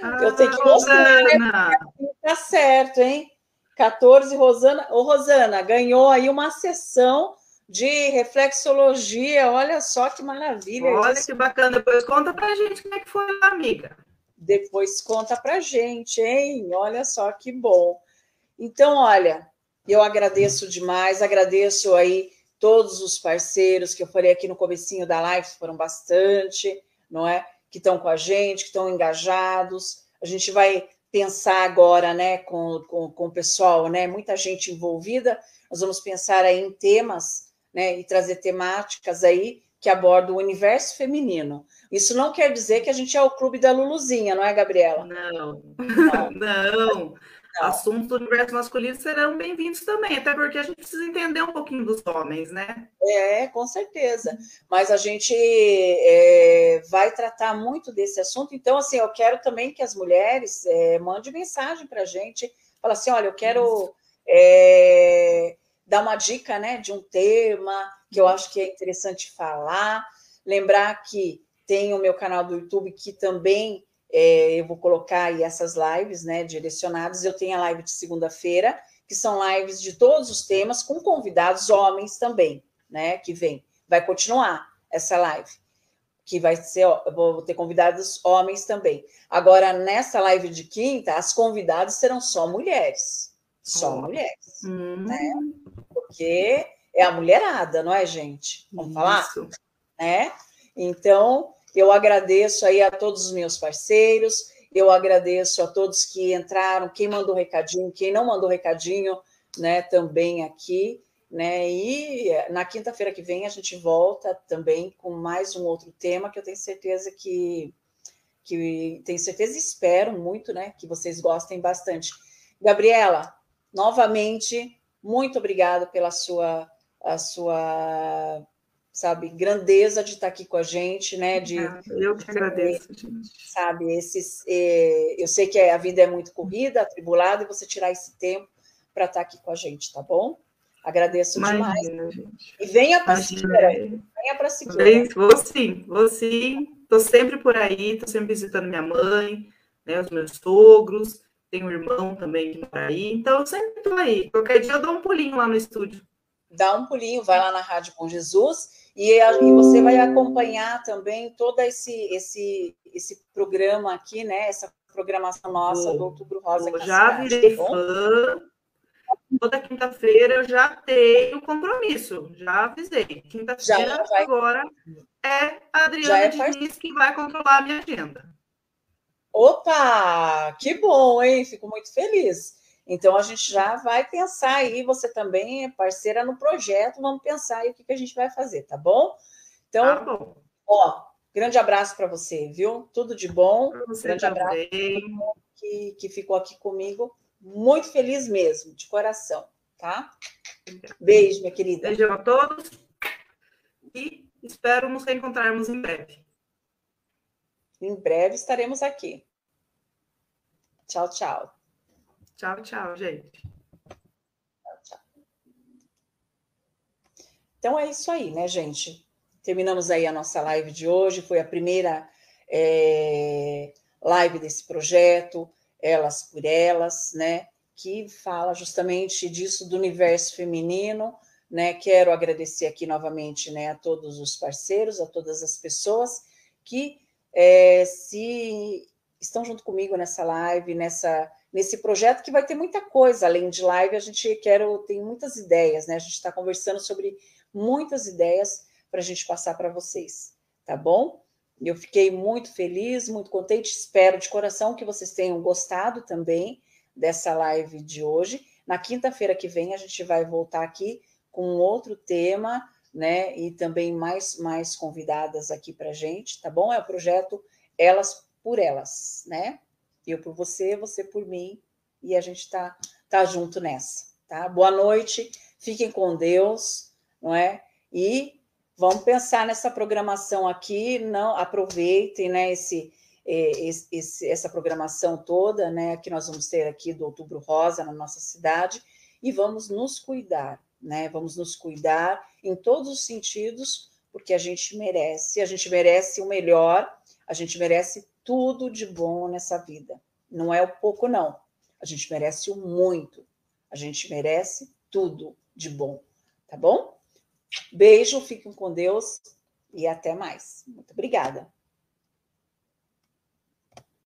Ah, Eu tenho que mostrar. Né? Tá certo, hein? 14, Rosana. Ô, Rosana, ganhou aí uma sessão de reflexologia. Olha só que maravilha. Olha isso. que bacana. Depois conta pra gente como é que foi amiga. Depois conta pra gente, hein? Olha só que bom. Então, olha, eu agradeço demais, agradeço aí todos os parceiros que eu falei aqui no comecinho da live, foram bastante, não é? Que estão com a gente, que estão engajados. A gente vai pensar agora, né, com, com, com o pessoal, né? Muita gente envolvida. Nós vamos pensar aí em temas né, e trazer temáticas aí que abordam o universo feminino. Isso não quer dizer que a gente é o clube da Luluzinha, não é, Gabriela? Não, não. não. Assuntos do universo masculino serão bem-vindos também, até porque a gente precisa entender um pouquinho dos homens, né? É, com certeza. Mas a gente é, vai tratar muito desse assunto. Então, assim, eu quero também que as mulheres é, mandem mensagem para a gente. Fala assim, olha, eu quero é, dar uma dica né, de um tema que eu acho que é interessante falar. Lembrar que tem o meu canal do YouTube que também é, eu vou colocar aí essas lives né, direcionadas. Eu tenho a live de segunda-feira, que são lives de todos os temas, com convidados homens também, né? Que vem. Vai continuar essa live, que vai ser, ó, vou ter convidados homens também. Agora, nessa live de quinta, as convidadas serão só mulheres. Só mulheres. Hum. Né? Porque é a mulherada, não é, gente? Vamos Isso. falar? Né? Então, eu agradeço aí a todos os meus parceiros, eu agradeço a todos que entraram, quem mandou recadinho, quem não mandou recadinho, né, também aqui, né? E na quinta-feira que vem a gente volta também com mais um outro tema que eu tenho certeza que que tenho certeza e espero muito, né, que vocês gostem bastante. Gabriela, novamente, muito obrigada pela sua a sua sabe, grandeza de estar aqui com a gente, né? De, eu que agradeço, gente. Sabe, esses, é, eu sei que a vida é muito corrida, atribulada, e você tirar esse tempo para estar aqui com a gente, tá bom? Agradeço Imagina, demais. Gente. E venha para Siqueira. Venha para Siqueira. Vou sim, vou sim. Estou sempre por aí, estou sempre visitando minha mãe, né, os meus sogros, tenho um irmão também que mora aí, então eu sempre estou aí. Qualquer dia eu dou um pulinho lá no estúdio. Dá um pulinho, vai lá na Rádio Bom Jesus e, e você vai acompanhar também todo esse, esse, esse programa aqui, né? Essa programação nossa do Outubro Rosa. Eu já virei tá fã. Toda quinta-feira eu já tenho compromisso, já avisei. Quinta-feira agora é a Adriana é Diniz que vai controlar a minha agenda. Opa, que bom, hein? Fico muito feliz. Então a gente já vai pensar aí, você também é parceira no projeto, vamos pensar aí o que, que a gente vai fazer, tá bom? Então, tá bom. ó, grande abraço para você, viu? Tudo de bom. grande também. abraço que, que ficou aqui comigo. Muito feliz mesmo, de coração, tá? Beijo, minha querida. Beijo a todos e espero nos reencontrarmos em breve. Em breve estaremos aqui. Tchau, tchau. Tchau, tchau, gente. Então é isso aí, né, gente? Terminamos aí a nossa live de hoje. Foi a primeira é, live desse projeto, Elas por Elas, né? Que fala justamente disso do universo feminino. Né, quero agradecer aqui novamente né, a todos os parceiros, a todas as pessoas que é, se estão junto comigo nessa live, nessa nesse projeto que vai ter muita coisa além de live. A gente quer tem muitas ideias, né? A gente está conversando sobre muitas ideias para a gente passar para vocês, tá bom? Eu fiquei muito feliz, muito contente. Espero de coração que vocês tenham gostado também dessa live de hoje. Na quinta-feira que vem a gente vai voltar aqui com outro tema, né? E também mais mais convidadas aqui para gente, tá bom? É o projeto Elas por Elas, né? Eu por você, você por mim, e a gente está tá junto nessa, tá? Boa noite, fiquem com Deus, não é? E vamos pensar nessa programação aqui, não aproveitem, né, esse, é, esse, essa programação toda, né, que nós vamos ter aqui do Outubro Rosa na nossa cidade, e vamos nos cuidar, né? Vamos nos cuidar em todos os sentidos, porque a gente merece, a gente merece o melhor, a gente merece tudo de bom nessa vida. Não é o pouco, não. A gente merece o muito. A gente merece tudo de bom. Tá bom? Beijo, fiquem com Deus e até mais. Muito obrigada.